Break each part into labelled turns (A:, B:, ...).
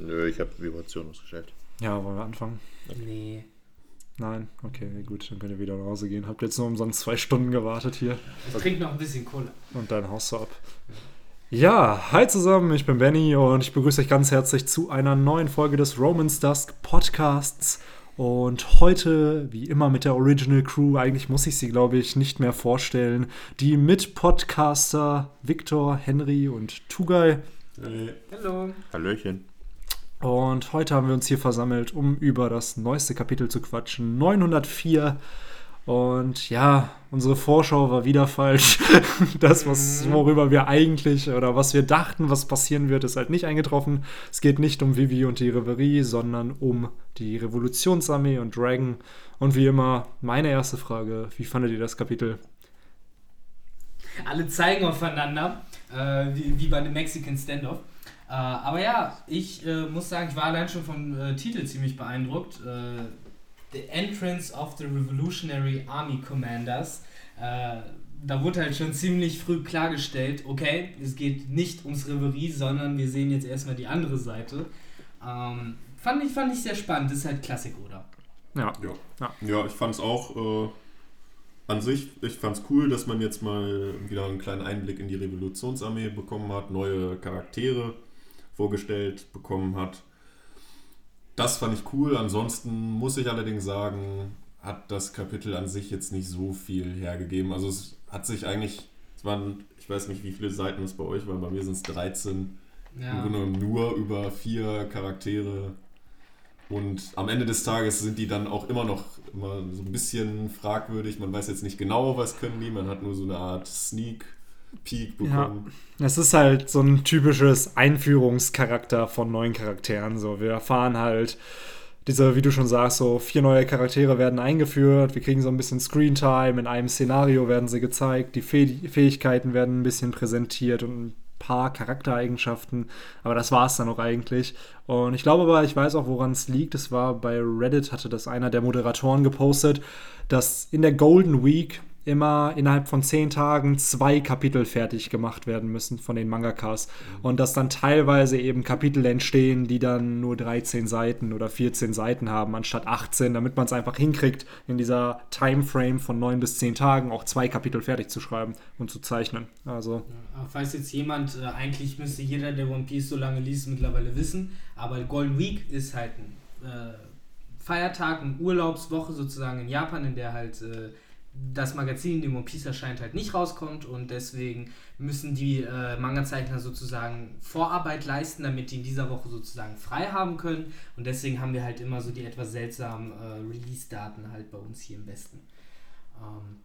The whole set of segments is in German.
A: Nö, ich habe Vibration ausgestellt.
B: Ja, wollen wir anfangen?
C: Nee.
B: Nein? Okay, gut, dann könnt ihr wieder nach Hause gehen. Habt jetzt nur umsonst zwei Stunden gewartet hier.
C: Ich trinke noch ein bisschen Cola.
B: Und dann haust du ab. Ja, hi zusammen, ich bin Benny und ich begrüße euch ganz herzlich zu einer neuen Folge des Romans Dusk Podcasts. Und heute, wie immer, mit der Original Crew, eigentlich muss ich sie, glaube ich, nicht mehr vorstellen. Die Mitpodcaster Victor, Henry und Tugay.
A: Hey.
C: Hallo.
A: Hallöchen.
B: Und heute haben wir uns hier versammelt, um über das neueste Kapitel zu quatschen. 904. Und ja, unsere Vorschau war wieder falsch. Das, was, worüber wir eigentlich oder was wir dachten, was passieren wird, ist halt nicht eingetroffen. Es geht nicht um Vivi und die Reverie, sondern um die Revolutionsarmee und Dragon. Und wie immer, meine erste Frage: Wie fandet ihr das Kapitel?
C: Alle zeigen aufeinander, äh, wie, wie bei einem Mexican Standoff. Äh, aber ja, ich äh, muss sagen, ich war allein schon vom äh, Titel ziemlich beeindruckt. Äh, the Entrance of the Revolutionary Army Commanders. Äh, da wurde halt schon ziemlich früh klargestellt, okay, es geht nicht ums Reverie, sondern wir sehen jetzt erstmal die andere Seite. Ähm, fand, ich, fand ich sehr spannend, das ist halt Klassik, oder?
B: Ja.
D: Ja,
B: Ja.
D: ja ich fand es auch äh, an sich, ich fand es cool, dass man jetzt mal wieder einen kleinen Einblick in die Revolutionsarmee bekommen hat, neue Charaktere vorgestellt bekommen hat. Das fand ich cool. Ansonsten muss ich allerdings sagen, hat das Kapitel an sich jetzt nicht so viel hergegeben. Also es hat sich eigentlich, es waren, ich weiß nicht, wie viele Seiten es bei euch waren, bei mir sind es 13 im
C: Ja.
D: Grunde genommen nur über vier Charaktere. Und am Ende des Tages sind die dann auch immer noch immer so ein bisschen fragwürdig. Man weiß jetzt nicht genau, was können die. Man hat nur so eine Art Sneak Peek bekommen.
B: Es ist halt so ein typisches Einführungscharakter von neuen Charakteren. So, wir erfahren halt diese, wie du schon sagst, so vier neue Charaktere werden eingeführt. Wir kriegen so ein bisschen Screentime. In einem Szenario werden sie gezeigt. Die Fäh Fähigkeiten werden ein bisschen präsentiert und ein paar Charaktereigenschaften. Aber das war es dann auch eigentlich. Und ich glaube aber, ich weiß auch, woran es liegt. Es war bei Reddit, hatte das einer der Moderatoren gepostet, dass in der Golden Week immer innerhalb von zehn Tagen zwei Kapitel fertig gemacht werden müssen von den Mangakas. Und dass dann teilweise eben Kapitel entstehen, die dann nur 13 Seiten oder 14 Seiten haben, anstatt 18, damit man es einfach hinkriegt, in dieser Timeframe von 9 bis 10 Tagen auch zwei Kapitel fertig zu schreiben und zu zeichnen. Also,
C: Ja, falls jetzt jemand, äh, eigentlich müsste jeder, der One Piece so lange liest, mittlerweile wissen, aber Golden Week ist halt ein äh, Feiertag, eine Urlaubswoche sozusagen in Japan, in der halt äh, das Magazin, in dem One Piece erscheint, halt nicht rauskommt und deswegen müssen die äh, Manga-Zeichner sozusagen Vorarbeit leisten, damit die in dieser Woche sozusagen frei haben können und deswegen haben wir halt immer so die etwas seltsamen äh, Release-Daten halt bei uns hier im Westen. Ähm,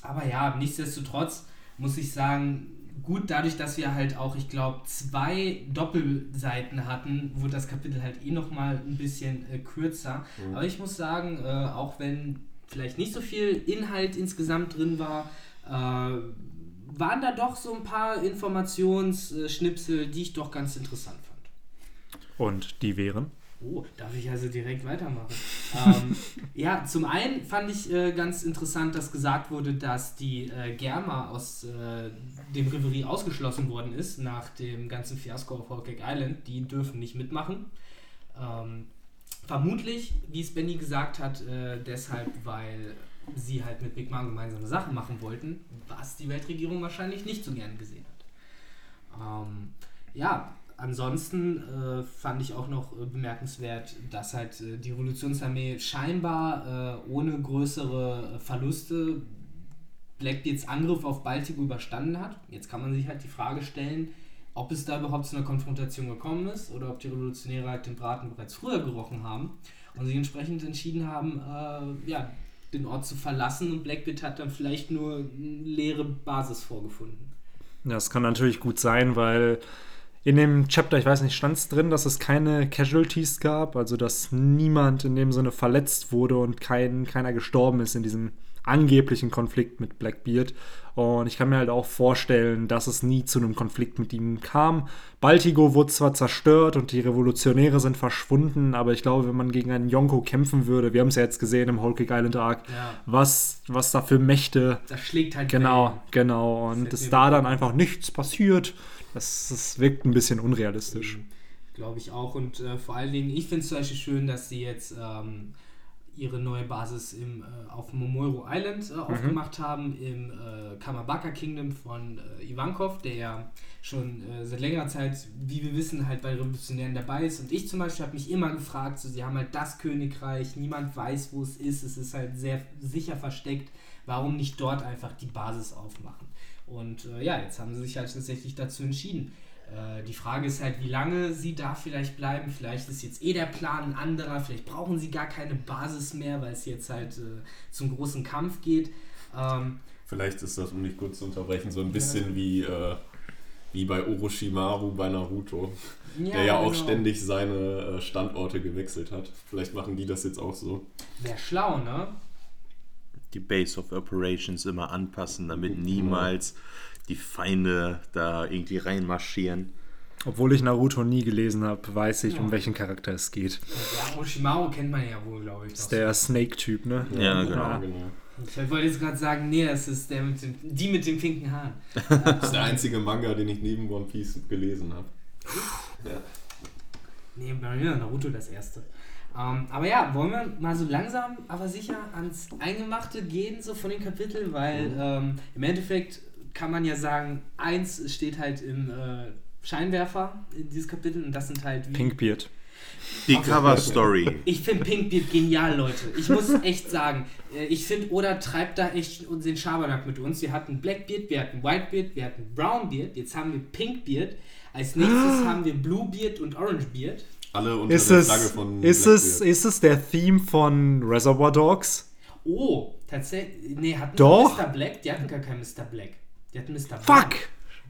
C: aber ja, nichtsdestotrotz muss ich sagen, gut, dadurch, dass wir halt auch, ich glaube, zwei Doppelseiten hatten, wurde das Kapitel halt eh nochmal ein bisschen äh, kürzer.
D: Mhm.
C: Aber ich muss sagen, äh, auch wenn vielleicht nicht so viel Inhalt insgesamt drin war, äh, waren da doch so ein paar Informationsschnipsel, die ich doch ganz interessant fand.
B: und die wären.
C: Oh, darf ich also direkt weitermachen? ähm, ja, zum einen fand ich äh, ganz interessant, dass gesagt wurde, dass die äh, Germa aus äh, dem Reverie ausgeschlossen worden ist nach dem ganzen Fiasko auf Cake Island. Die dürfen nicht mitmachen. Ähm, vermutlich, wie es Benny gesagt hat, äh, deshalb, weil sie halt mit Big Mom gemeinsame Sachen machen wollten, was die Weltregierung wahrscheinlich nicht so gern gesehen hat. Ähm, ja, ansonsten äh, fand ich auch noch äh, bemerkenswert, dass halt äh, die Revolutionsarmee scheinbar äh, ohne größere äh, Verluste Blackbeards Angriff auf Baltigo überstanden hat. Jetzt kann man sich halt die Frage stellen, ob es da überhaupt zu einer Konfrontation gekommen ist oder ob die Revolutionäre halt den Braten bereits früher gerochen haben und sich entsprechend entschieden haben, äh, ja, den Ort zu verlassen und Blackbeard hat dann vielleicht nur eine leere Basis vorgefunden.
B: Das kann natürlich gut sein, weil in dem Chapter, ich weiß nicht, stand es drin, dass es keine Casualties gab, also dass niemand in dem Sinne verletzt wurde und kein, keiner gestorben ist in diesem angeblichen Konflikt mit Blackbeard. Und ich kann mir halt auch vorstellen, dass es nie zu einem Konflikt mit ihm kam. Baltigo wurde zwar zerstört und die Revolutionäre sind verschwunden, aber ich glaube, wenn man gegen einen Yonko kämpfen würde, wir haben es ja jetzt gesehen im Whole Cake Island Arc,
C: Ja.
B: was, was da für Mächte
C: Das schlägt halt
B: Genau,
C: Wellen.
B: genau. Und
C: Das
B: dass da dann einfach nichts passiert, das, das wirkt ein bisschen unrealistisch.
C: Ich glaube ich auch. Und äh, vor allen Dingen, ich finde es zum Beispiel schön, dass sie jetzt ähm, ihre neue Basis im, äh, auf Momoro Island äh, aufgemacht haben, im äh, Kamabaka Kingdom von äh, Ivankov, der ja schon äh, seit längerer Zeit, wie wir wissen, halt bei Revolutionären dabei ist. Und ich zum Beispiel habe mich immer gefragt, so, sie haben halt das Königreich, niemand weiß, wo es ist, es ist halt sehr sicher versteckt. Warum nicht dort einfach die Basis aufmachen? Und äh, ja, jetzt haben sie sich halt tatsächlich dazu entschieden. Äh, die Frage ist halt, wie lange sie da vielleicht bleiben. Vielleicht ist jetzt eh der Plan ein anderer. Vielleicht brauchen sie gar keine Basis mehr, weil es jetzt halt äh, zum großen Kampf geht. Ähm,
D: Vielleicht ist das, um nicht kurz zu unterbrechen, so ein bisschen wie, äh, wie bei Orochimaru bei Naruto, der ja auch
C: genau.
D: ständig seine äh, Standorte gewechselt hat. Vielleicht machen die das jetzt auch so.
C: Wäre schlau, ne?
A: Die Base of Operations immer anpassen, damit niemals die Feinde da irgendwie reinmarschieren.
B: Obwohl ich Naruto nie gelesen habe, weiß ich,
C: Ja.
B: um welchen Charakter es geht.
C: Ja, Orochimaru kennt man ja wohl, glaube ich.
B: Das ist der Snake-Typ, ne?
A: Ja, genau.
B: Ja.
D: genau.
C: Ich wollte jetzt gerade sagen, nee, das ist der mit dem, die mit den pinken Haaren.
D: Das ist der einzige Manga, den ich neben One Piece gelesen habe. Ja.
C: Nee, bei mir Naruto das erste. Ähm, aber ja, wollen wir mal so langsam, aber sicher ans Eingemachte gehen, so von den Kapiteln, weil
B: Mhm.
C: ähm, im Endeffekt kann man ja sagen, eins steht halt im äh, Scheinwerfer in dieses Kapitel und das sind halt wie.
B: Pinkbeard.
A: Die Cover Story.
C: Ich finde Pinkbeard genial, Leute. Ich muss echt sagen, äh, ich finde, Oda treibt da echt den Schabernack mit uns. Wir hatten Blackbeard, wir hatten Whitebeard, wir hatten Brownbeard, jetzt haben wir Pinkbeard. Als nächstes haben wir Bluebeard und Orangebeard.
D: Alle unter
B: Ist
D: der
B: es,
D: Flagge von
B: ist, es, ist es der Theme von Reservoir Dogs?
C: Oh, tatsächlich. Nee, hatten
B: Doch.
C: Mr. Black? Die hatten gar keinen Mr. Black. Die hatten Mr.
B: Fuck!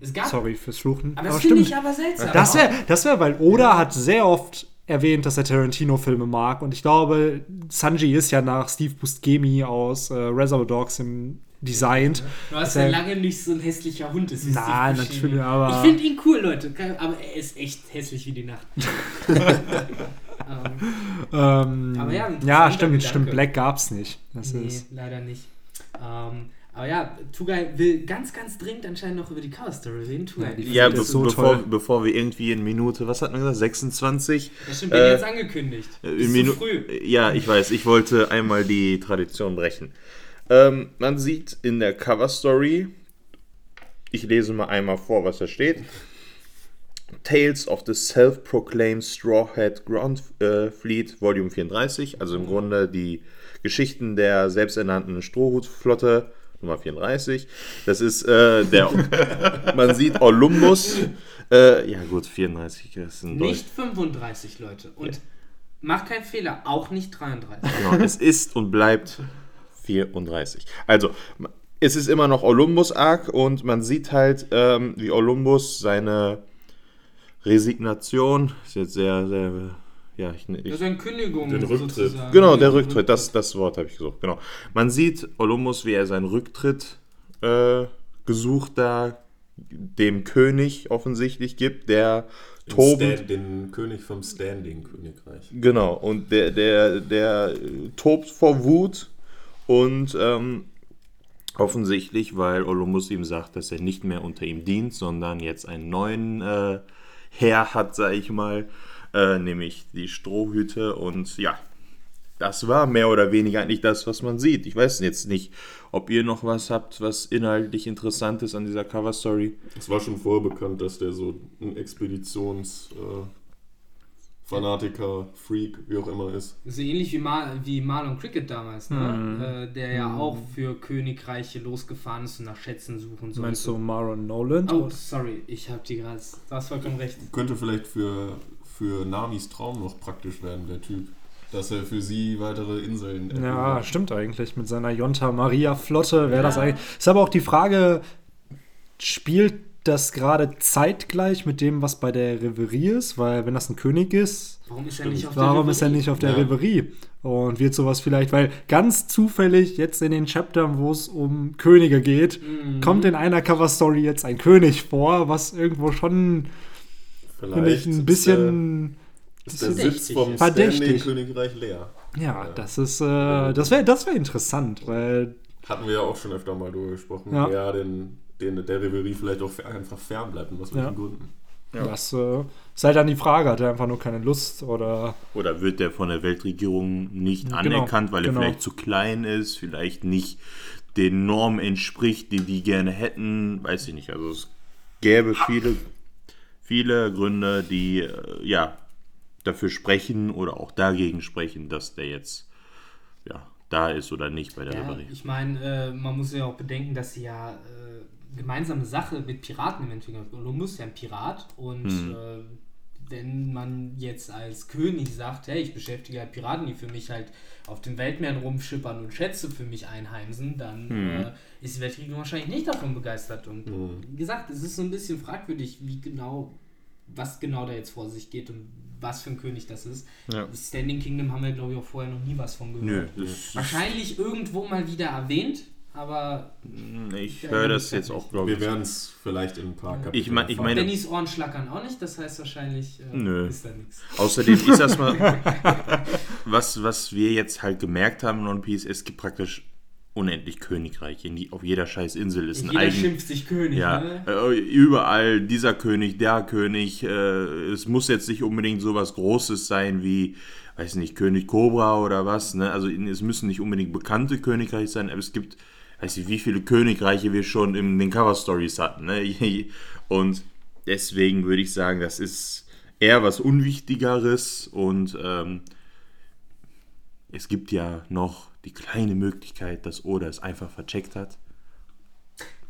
C: Es gab.
B: Sorry fürs Fluchen.
C: Aber das finde
B: stimmt.
C: ich aber seltsam.
B: Das wäre, das wär, weil Oda hat sehr oft erwähnt, dass er Tarantino-Filme mag. Und ich glaube, Sanji ist ja nach Steve Buscemi aus äh, Reservoir Dogs im designt.
C: Du hast ja lange nicht so ein hässlicher Hund. Ist wie
B: Nein,
C: Steve Buscemi.
B: natürlich, aber-
C: Ich finde ihn cool, Leute. Aber er ist echt hässlich wie die Nacht. ähm,
B: Ähm,
C: Aber ja, ein
B: ja, stimmt,
C: Gedanke.
B: stimmt. Black gab's nicht. Das
C: nee,
B: ist.
C: leider nicht. Ähm, aber ja, Tugai will ganz, ganz dringend anscheinend noch über die Cover-Story reden. Tugai,
B: Ja, die-
A: Ja,
B: Das
A: be
B: ist so
A: bevor,
B: toll.
A: bevor wir irgendwie in Minute, was hat man gesagt, 26?
C: ja, stimmt, bin
A: äh,
C: jetzt angekündigt.
A: Äh,
C: Ist zu
A: Minu-
C: früh.
A: Ja, ich weiß, ich wollte einmal die Tradition brechen. Ähm, man sieht in der Cover Story, ich lese mal einmal vor, was da steht. Tales of the Self-Proclaimed Strawhead Ground äh, Fleet, Volume 34, also im Grunde die Geschichten der selbsternannten Strohhutflotte, Nummer 34. Das ist äh, der, man sieht Olympus, äh, ja gut, 34 ist ein Deutsch.
C: Nicht 35, Leute. Und mach keinen Fehler, auch nicht 33.
A: Genau, es ist und bleibt 34. Also, es ist immer noch Olympus Arc und man sieht halt, ähm, wie Olympus seine Resignation, ist jetzt sehr, sehr, ja, ich,
C: Das
A: ich
C: ist eine Kündigung
D: Den Rücktritt.
C: sozusagen.
A: Genau, der Rücktritt, das, das Wort habe ich gesucht, genau. Man sieht Olympus, wie er seinen Rücktritt äh, gesucht da dem König offensichtlich gibt, der
D: Stand, den König vom Standing-Königreich.
A: Genau, und der, der, der tobt vor Wut und ähm, offensichtlich, weil Olympus ihm sagt, dass er nicht mehr unter ihm dient, sondern jetzt einen neuen äh, Herr hat, sag ich mal, äh, nämlich die Strohhüte und ja, das war mehr oder weniger eigentlich das, was man sieht. Ich weiß jetzt nicht, ob ihr noch was habt, was inhaltlich interessant ist an dieser Cover-Story.
D: Es war schon vorher bekannt, dass der so ein Expeditions- äh, Fanatiker, Freak, wie auch immer ist.
C: So ähnlich wie, Mar wie Marlon Cricket damals, ne? Äh, der ja auch für Königreiche losgefahren ist und nach Schätzen suchen sollte.
B: Meinst du Maron Nolan?
C: Oh, sorry, ich hab die gerade. Du hast vollkommen recht.
D: Könnte vielleicht für, für Namis Traum noch praktisch werden, der Typ. Dass er für sie weitere Inseln
B: Ja,
D: erobert.
B: stimmt eigentlich. Mit seiner Jonta Maria Flotte wäre
C: Ja.
B: das eigentlich. Ist aber auch die Frage, spielt das gerade zeitgleich mit dem, was bei der Reverie ist? Weil wenn das ein König ist,
C: Warum ist er nicht auf
B: warum
C: der
B: er
C: Reverie?
B: nicht auf der
D: Ja.
B: Reverie? Und wird sowas vielleicht, weil ganz zufällig jetzt in den Chaptern, wo es um Könige geht,
C: Mhm.
B: kommt in einer Cover-Story jetzt ein König vor, was irgendwo schon, finde ich, ein
D: ist
B: bisschen.
D: Der, ist der
C: Verdächtig
D: Sitz vom
C: ist.
D: Standing-Königreich leer.
B: Ja,
D: Ja.
B: das ist, äh, das wäre das wär interessant, weil
D: Hatten wir ja auch schon öfter mal drüber gesprochen.
B: Ja.
D: Ja, den, den, der Reverie vielleicht auch einfach fern bleibt, und aus welchen
B: Ja.
D: Gründen.
A: Ja.
B: Das äh, ist halt dann die Frage, hat er einfach nur keine Lust oder
A: Oder wird der von der Weltregierung nicht
B: Genau,
A: anerkannt, weil er
B: genau.
A: vielleicht zu klein ist, vielleicht nicht den Normen entspricht, die die gerne hätten, weiß ich nicht. Also es gäbe viele, viele Gründe, die äh, ja dafür sprechen oder auch dagegen sprechen, dass der jetzt ja da ist oder nicht bei der
C: Ja,
A: Reverie.
C: ich meine, äh, man muss ja auch bedenken, dass sie ja äh, gemeinsame Sache mit Piraten im Endeffekt. Columbus ist ja ein Pirat und
A: Hm.
C: äh, wenn man jetzt als König sagt, hey, ich beschäftige halt Piraten, die für mich halt auf den Weltmeeren rumschippern und Schätze für mich einheimsen, dann
A: Hm.
C: äh, ist die Weltregierung wahrscheinlich nicht davon begeistert. Und wie gesagt, es ist so ein bisschen fragwürdig, wie genau, was genau da jetzt vor sich geht und was für ein König das ist.
A: Ja.
C: Standing Kingdom haben wir, glaube ich, auch vorher noch nie was von gehört.
A: Nö,
C: Wahrscheinlich irgendwo mal wieder erwähnt, aber
A: ich höre das jetzt auch, glaube
D: Wir
A: ich.
D: werden es vielleicht in ein paar Kapiteln
A: Ich mein- ich meine-
C: Bennys Ohren schlackern auch nicht, das heißt wahrscheinlich äh,
A: Nö.
C: ist da nichts.
A: Außerdem ist das mal, was, was wir jetzt halt gemerkt haben in One Piece, es gibt praktisch unendlich Königreiche. In die, auf jeder scheiß Insel ist ein
C: Jeder
A: eigen,
C: schimpft sich König,
A: Ja,
C: ne?
A: äh, überall dieser König, der König. Äh, es muss jetzt nicht unbedingt so was Großes sein wie, weiß nicht, König Cobra oder was. Ne? Also es müssen nicht unbedingt bekannte Königreiche sein, aber es gibt, weiß nicht, wie viele Königreiche wir schon in den Cover Stories hatten. Ne? Und deswegen würde ich sagen, das ist eher was Unwichtigeres und ähm, es gibt ja noch die kleine Möglichkeit, dass Oda es einfach vercheckt hat.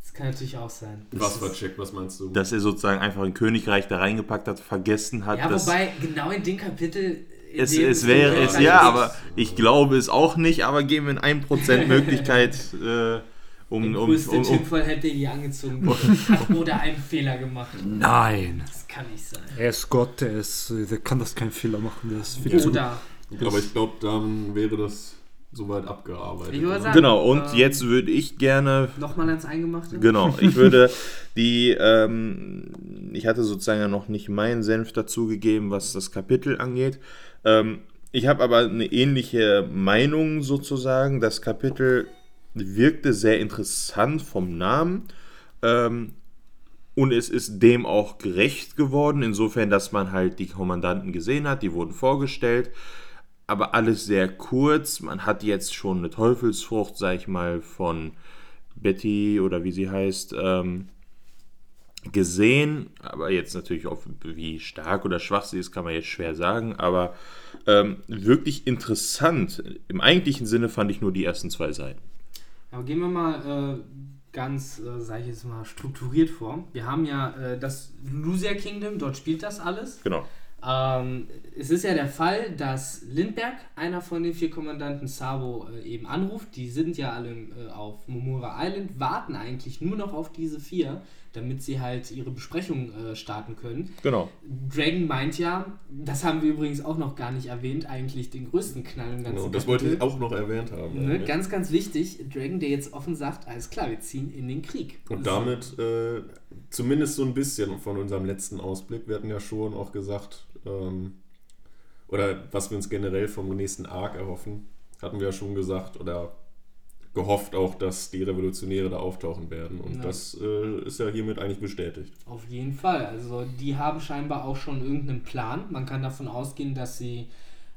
C: Das kann natürlich auch sein.
D: Was war Check, was meinst du?
A: dass er sozusagen einfach ein Königreich da reingepackt hat, vergessen hat.
C: Ja,
A: dass
C: wobei, genau in dem Kapitel.
A: es, es wäre es, ja, aber ich glaube es auch nicht, aber geben wir in 1% Möglichkeit, äh,
C: Der
A: um, um,
C: größte
A: um, um,
C: Tinfoil hätte hier angezogen. Hat oder einen Fehler gemacht.
B: Nein.
C: Das kann nicht sein.
B: Er ist Gott, der ist, der kann das keinen Fehler machen, der ist viel zu
C: Oder.
D: Aber ich glaube, dann wäre das soweit abgearbeitet.
C: Sagen-
A: Genau, und
C: Ähm,
A: jetzt würde ich gerne
C: Nochmal ans Eingemachte?
A: Genau, ich würde die, ähm, ich hatte sozusagen ja noch nicht meinen Senf dazugegeben, was das Kapitel angeht. Ähm, ich habe aber eine ähnliche Meinung sozusagen. Das Kapitel wirkte sehr interessant vom Namen. Ähm, und es ist dem auch gerecht geworden, insofern, dass man halt die Kommandanten gesehen hat, die wurden vorgestellt, aber alles sehr kurz. Man hat jetzt schon eine Teufelsfrucht, sag ich mal, von Betty oder wie sie heißt, ähm, gesehen. Aber jetzt natürlich auch, wie stark oder schwach sie ist, kann man jetzt schwer sagen. Aber ähm, wirklich interessant. Im eigentlichen Sinne fand ich nur die ersten zwei Seiten.
C: Aber gehen wir mal äh, ganz, äh, sage ich jetzt mal, strukturiert vor. Wir haben ja äh, das Lucia Kingdom, dort spielt das alles.
A: Genau.
C: Ähm, es ist ja der Fall, dass Lindbergh, einer von den vier Kommandanten Sabo, äh, eben anruft. Die sind ja alle äh, auf Momura Island, warten eigentlich nur noch auf diese vier, damit sie halt ihre Besprechung äh, starten können.
A: Genau.
C: Dragon meint ja, das haben wir übrigens auch noch gar nicht erwähnt, eigentlich den größten Knall im ganzen
D: Genau, das wollte ich auch noch erwähnt haben.
C: Ne, ganz, ganz wichtig, Dragon, der jetzt offen sagt, alles klar, wir ziehen in den Krieg.
D: Und damit äh, zumindest so ein bisschen von unserem letzten Ausblick. Wir hatten ja schon auch gesagt, ähm, oder was wir uns generell vom nächsten Arc erhoffen, hatten wir ja schon gesagt oder gehofft auch, dass die Revolutionäre da auftauchen werden. Und
C: Ja.
D: das äh, ist ja hiermit eigentlich bestätigt.
C: Auf jeden Fall. Also die haben scheinbar auch schon irgendeinen Plan. Man kann davon ausgehen, dass sie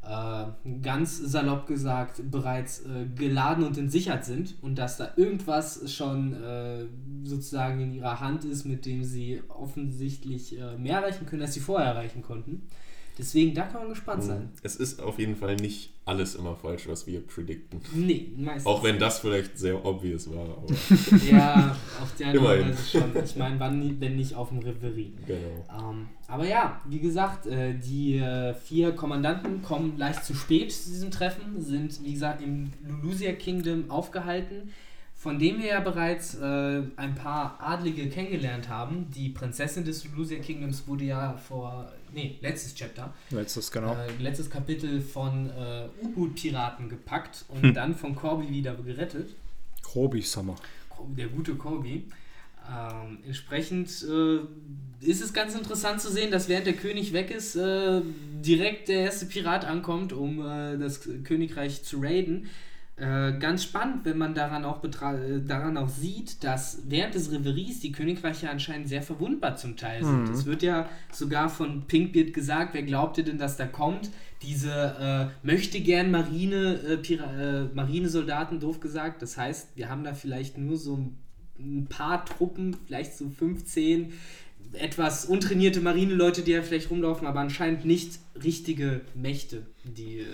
C: äh, ganz salopp gesagt bereits äh, geladen und entsichert sind und dass da irgendwas schon äh, sozusagen in ihrer Hand ist, mit dem sie offensichtlich äh, mehr erreichen können, als sie vorher erreichen konnten. Deswegen, da kann man gespannt sein.
D: Es ist auf jeden Fall nicht alles immer falsch, was wir predikten.
C: Nee, meistens.
D: Auch wenn das vielleicht sehr obvious war. Aber
C: Ja, auf der anderen. Weise schon. Ich meine, wann, wenn nicht auf dem Reverie.
D: genau.
C: Ähm, aber ja, wie gesagt, äh, die äh, vier Kommandanten kommen leicht zu spät zu diesem Treffen, sind wie gesagt im Lulusia Kingdom aufgehalten, von dem wir ja bereits äh, ein paar Adlige kennengelernt haben. Die Prinzessin des Lulusia Kingdoms wurde ja vor, nee, letztes Chapter,
B: Letztes, genau.
C: äh, letztes Kapitel von äh, U-Boot-Piraten gepackt und dann von Corby wieder gerettet.
B: Grobi Summer.
C: Der gute Kobe. Ähm, entsprechend äh, ist es ganz interessant zu sehen, dass während der König weg ist, äh, direkt der erste Pirat ankommt, um äh, das Königreich zu raiden. Äh, ganz spannend, wenn man daran auch, daran auch sieht, dass während des Reveries die Königreiche anscheinend sehr verwundbar zum Teil sind. Es wird ja sogar von Pinkbeard gesagt, wer glaubt ihr denn, dass da kommt? Diese äh, möchte gern Marine, äh, Pira äh, Marinesoldaten, doof gesagt. Das heißt, wir haben da vielleicht nur so ein, ein paar Truppen, vielleicht so 15 etwas untrainierte Marineleute, die ja vielleicht rumlaufen, aber anscheinend nicht richtige Mächte, die äh,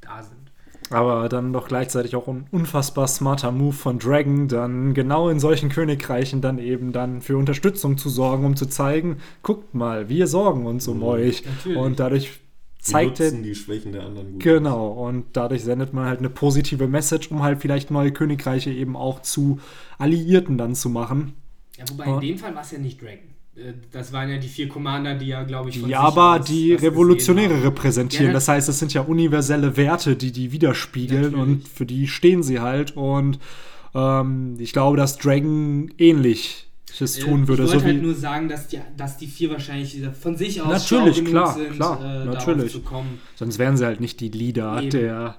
C: da sind.
B: Aber dann doch gleichzeitig auch ein unfassbar smarter Move von Dragon, dann genau in solchen Königreichen dann eben dann für Unterstützung zu sorgen, um zu zeigen, guckt mal, wir sorgen uns um euch.
C: Natürlich.
B: Und dadurch zeigt er,
D: die Schwächen der anderen gut.
B: genau, und dadurch sendet man halt eine positive Message, um halt vielleicht neue Königreiche eben auch zu Alliierten dann zu machen.
C: Ja, wobei in dem Fall war es ja nicht Dragon. Äh, Das waren ja die vier Commander, die ja, glaube ich, von sich
B: aber
C: aus
B: die Revolutionäre repräsentieren.
C: Ja,
B: das heißt, es sind ja universelle Werte, die die widerspiegeln
C: Natürlich.
B: und für die stehen sie halt. Und ähm, ich glaube, dass Dragon ähnliches
C: Äh,
B: tun würde.
C: Ich
B: So
C: wollte halt
B: wie,
C: nur sagen, dass die, dass die vier wahrscheinlich von sich aus
B: Natürlich, klar,
C: sind,
B: klar,
C: äh,
B: natürlich.
C: zu kommen.
B: sonst wären sie halt nicht die Leader
C: Eben.
B: der,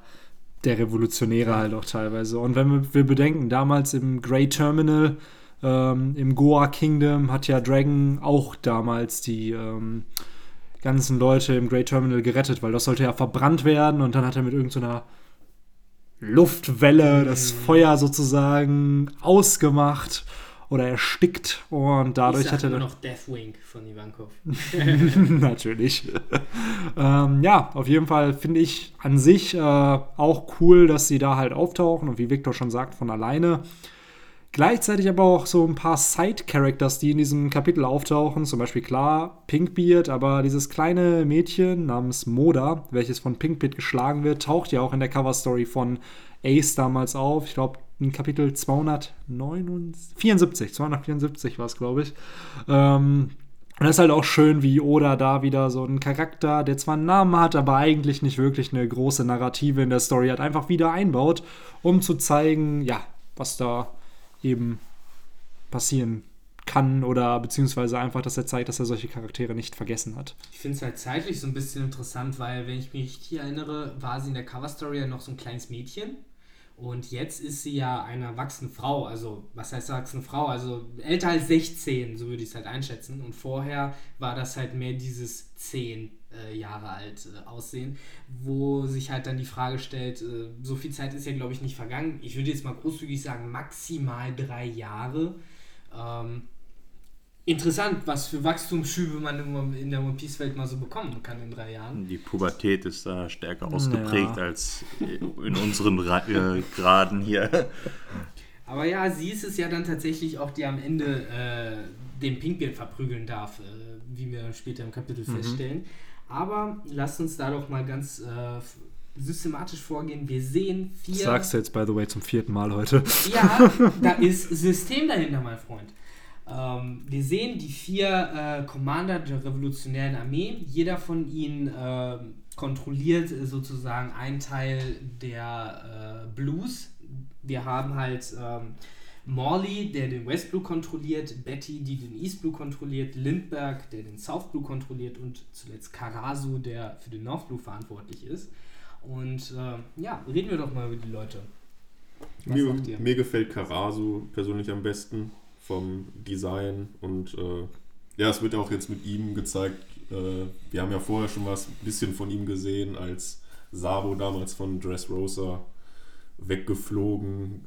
B: der Revolutionäre halt auch teilweise. Und wenn wir, wir bedenken, damals im Grey Terminal, ähm, im Goa Kingdom, hat ja Dragon auch damals die ähm, ganzen Leute im Grey Terminal gerettet, weil das sollte ja verbrannt werden und dann hat er mit irgendeiner Luftwelle das
C: Mhm.
B: Feuer sozusagen ausgemacht oder erstickt und
C: Ich
B: dadurch
C: sag
B: hat er
C: immer
B: dann
C: noch Deathwing von Ivankov.
B: Natürlich. ähm, ja, auf jeden Fall finde ich an sich äh, auch cool, dass sie da halt auftauchen und wie Victor schon sagt, von alleine. Gleichzeitig aber auch so ein paar Side-Characters, die in diesem Kapitel auftauchen. Zum Beispiel klar Pinkbeard, aber dieses kleine Mädchen namens Moda, welches von Pinkbeard geschlagen wird, taucht ja auch in der Cover-Story von Ace damals auf. Ich glaube, in Kapitel 274, 274 war es, glaube ich. Ähm, und das ist halt auch schön, wie Oda da wieder so einen Charakter, der zwar einen Namen hat, aber eigentlich nicht wirklich eine große Narrative in der Story hat, einfach wieder einbaut, um zu zeigen, ja, was da eben passieren kann oder beziehungsweise einfach, dass er zeigt, dass er solche Charaktere nicht vergessen hat.
C: Ich finde es halt zeitlich so ein bisschen interessant, weil, wenn ich mich richtig erinnere, war sie in der Cover-Story ja noch so ein kleines Mädchen. Und jetzt ist sie ja eine erwachsene Frau. Also, was heißt erwachsene Frau? Also älter als 16, so würde ich es halt einschätzen. Und vorher war das halt mehr dieses 10 äh, Jahre alt äh, Aussehen, wo sich halt dann die Frage stellt, äh, so viel Zeit ist ja, glaube ich, nicht vergangen. Ich würde jetzt mal großzügig sagen, maximal drei Jahre. Ähm, interessant, was für Wachstumsschübe man in der One Piece-Welt mal so bekommen kann in drei Jahren.
A: Die Pubertät ist da stärker ausgeprägt
B: Ja.
A: als in unseren Ra äh, Graden hier.
C: Aber ja, sie ist es ja dann tatsächlich auch, die am Ende äh, den Pinkbeard verprügeln darf, äh, wie wir später im Kapitel feststellen. Aber lasst uns da doch mal ganz äh, systematisch vorgehen. Wir sehen vier.
B: Das sagst du jetzt, by the way, zum vierten Mal heute.
C: Ja, da ist System dahinter, mein Freund. Ähm, wir sehen die vier äh, Commander der revolutionären Armee. Jeder von ihnen ähm, kontrolliert äh, sozusagen einen Teil der äh, Blues. Wir haben halt ähm, Morley, der den West Blue kontrolliert, Betty, die den East Blue kontrolliert, Lindbergh, der den South Blue kontrolliert und zuletzt Karasu, der für den North Blue verantwortlich ist. Und äh, ja, reden wir doch mal über die Leute.
D: Mir, mir gefällt Karasu persönlich am besten vom Design und äh, ja, es wird auch jetzt mit ihm gezeigt. Äh, wir haben ja vorher schon was ein bisschen von ihm gesehen, als Sabo damals von Dressrosa weggeflogen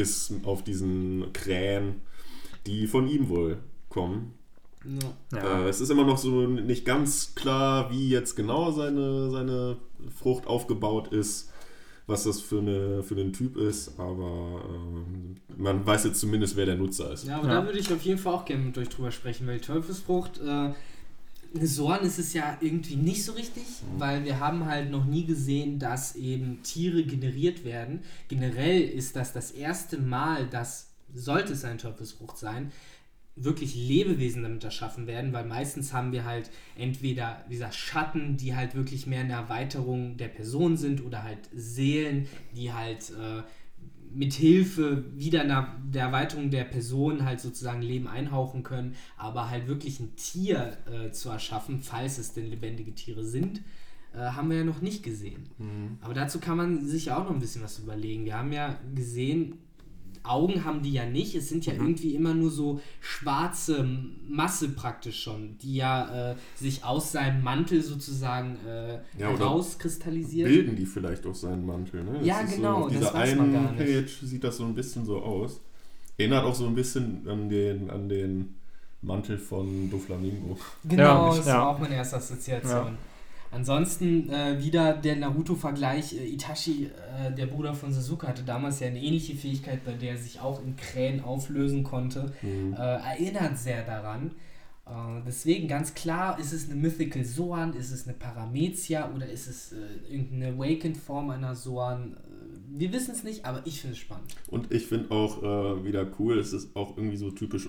D: ist auf diesen Krähen, die von ihm wohl kommen.
C: Ja.
D: Äh, es ist immer noch so nicht ganz klar, wie jetzt genau seine, seine Frucht aufgebaut ist, was das für, eine, für einen Typ ist, aber ähm, man weiß jetzt zumindest, wer der Nutzer ist.
C: Ja, aber
B: Ja.
C: da würde ich auf jeden Fall auch gerne mit euch drüber sprechen, weil Teufelsfrucht, äh, Sorn ist es ja irgendwie nicht so richtig, weil wir haben halt noch nie gesehen, dass eben Tiere generiert werden. Generell ist das das erste Mal, dass, sollte es eine Teufelsfrucht sein, wirklich Lebewesen damit erschaffen werden, weil meistens haben wir halt entweder dieser Schatten, die halt wirklich mehr eine Erweiterung der Person sind oder halt Seelen, die halt äh, mit Hilfe wieder einer, der Erweiterung der Person halt sozusagen Leben einhauchen können, aber halt wirklich ein Tier äh, zu erschaffen, falls es denn lebendige Tiere sind, äh, haben wir ja noch nicht gesehen.
D: Mhm.
C: Aber dazu kann man sich ja auch noch ein bisschen was überlegen. Wir haben ja gesehen, Augen haben die ja nicht. Es sind ja
D: Mhm.
C: irgendwie immer nur so schwarze Masse praktisch schon, die ja äh, sich aus seinem Mantel sozusagen äh,
D: Ja, oder
C: herauskristallisiert.
D: Bilden die vielleicht auch seinen Mantel, ne?
C: Ja,
D: ist
C: genau,
D: So, auf
C: das
D: dieser einen
C: gar nicht.
D: Page sieht das so ein bisschen so aus. Erinnert auch so ein bisschen an den, an den Mantel von Doflamingo.
C: Genau,
B: Ja,
C: das
B: ja.
C: war auch meine erste Assoziation. Ansonsten äh, wieder der Naruto-Vergleich. Äh, Itachi, äh, der Bruder von Sasuke, hatte damals ja eine ähnliche Fähigkeit, bei der er sich auch in Krähen auflösen konnte.
D: Mhm.
C: Äh, erinnert sehr daran. Äh, deswegen ganz klar, ist es eine Mythical Zoan, ist es eine Paramezia oder ist es äh, irgendeine Awakened-Form einer Zoan? Wir wissen es nicht, aber ich finde es spannend.
D: Und ich finde auch wieder cool, es ist auch irgendwie so typisch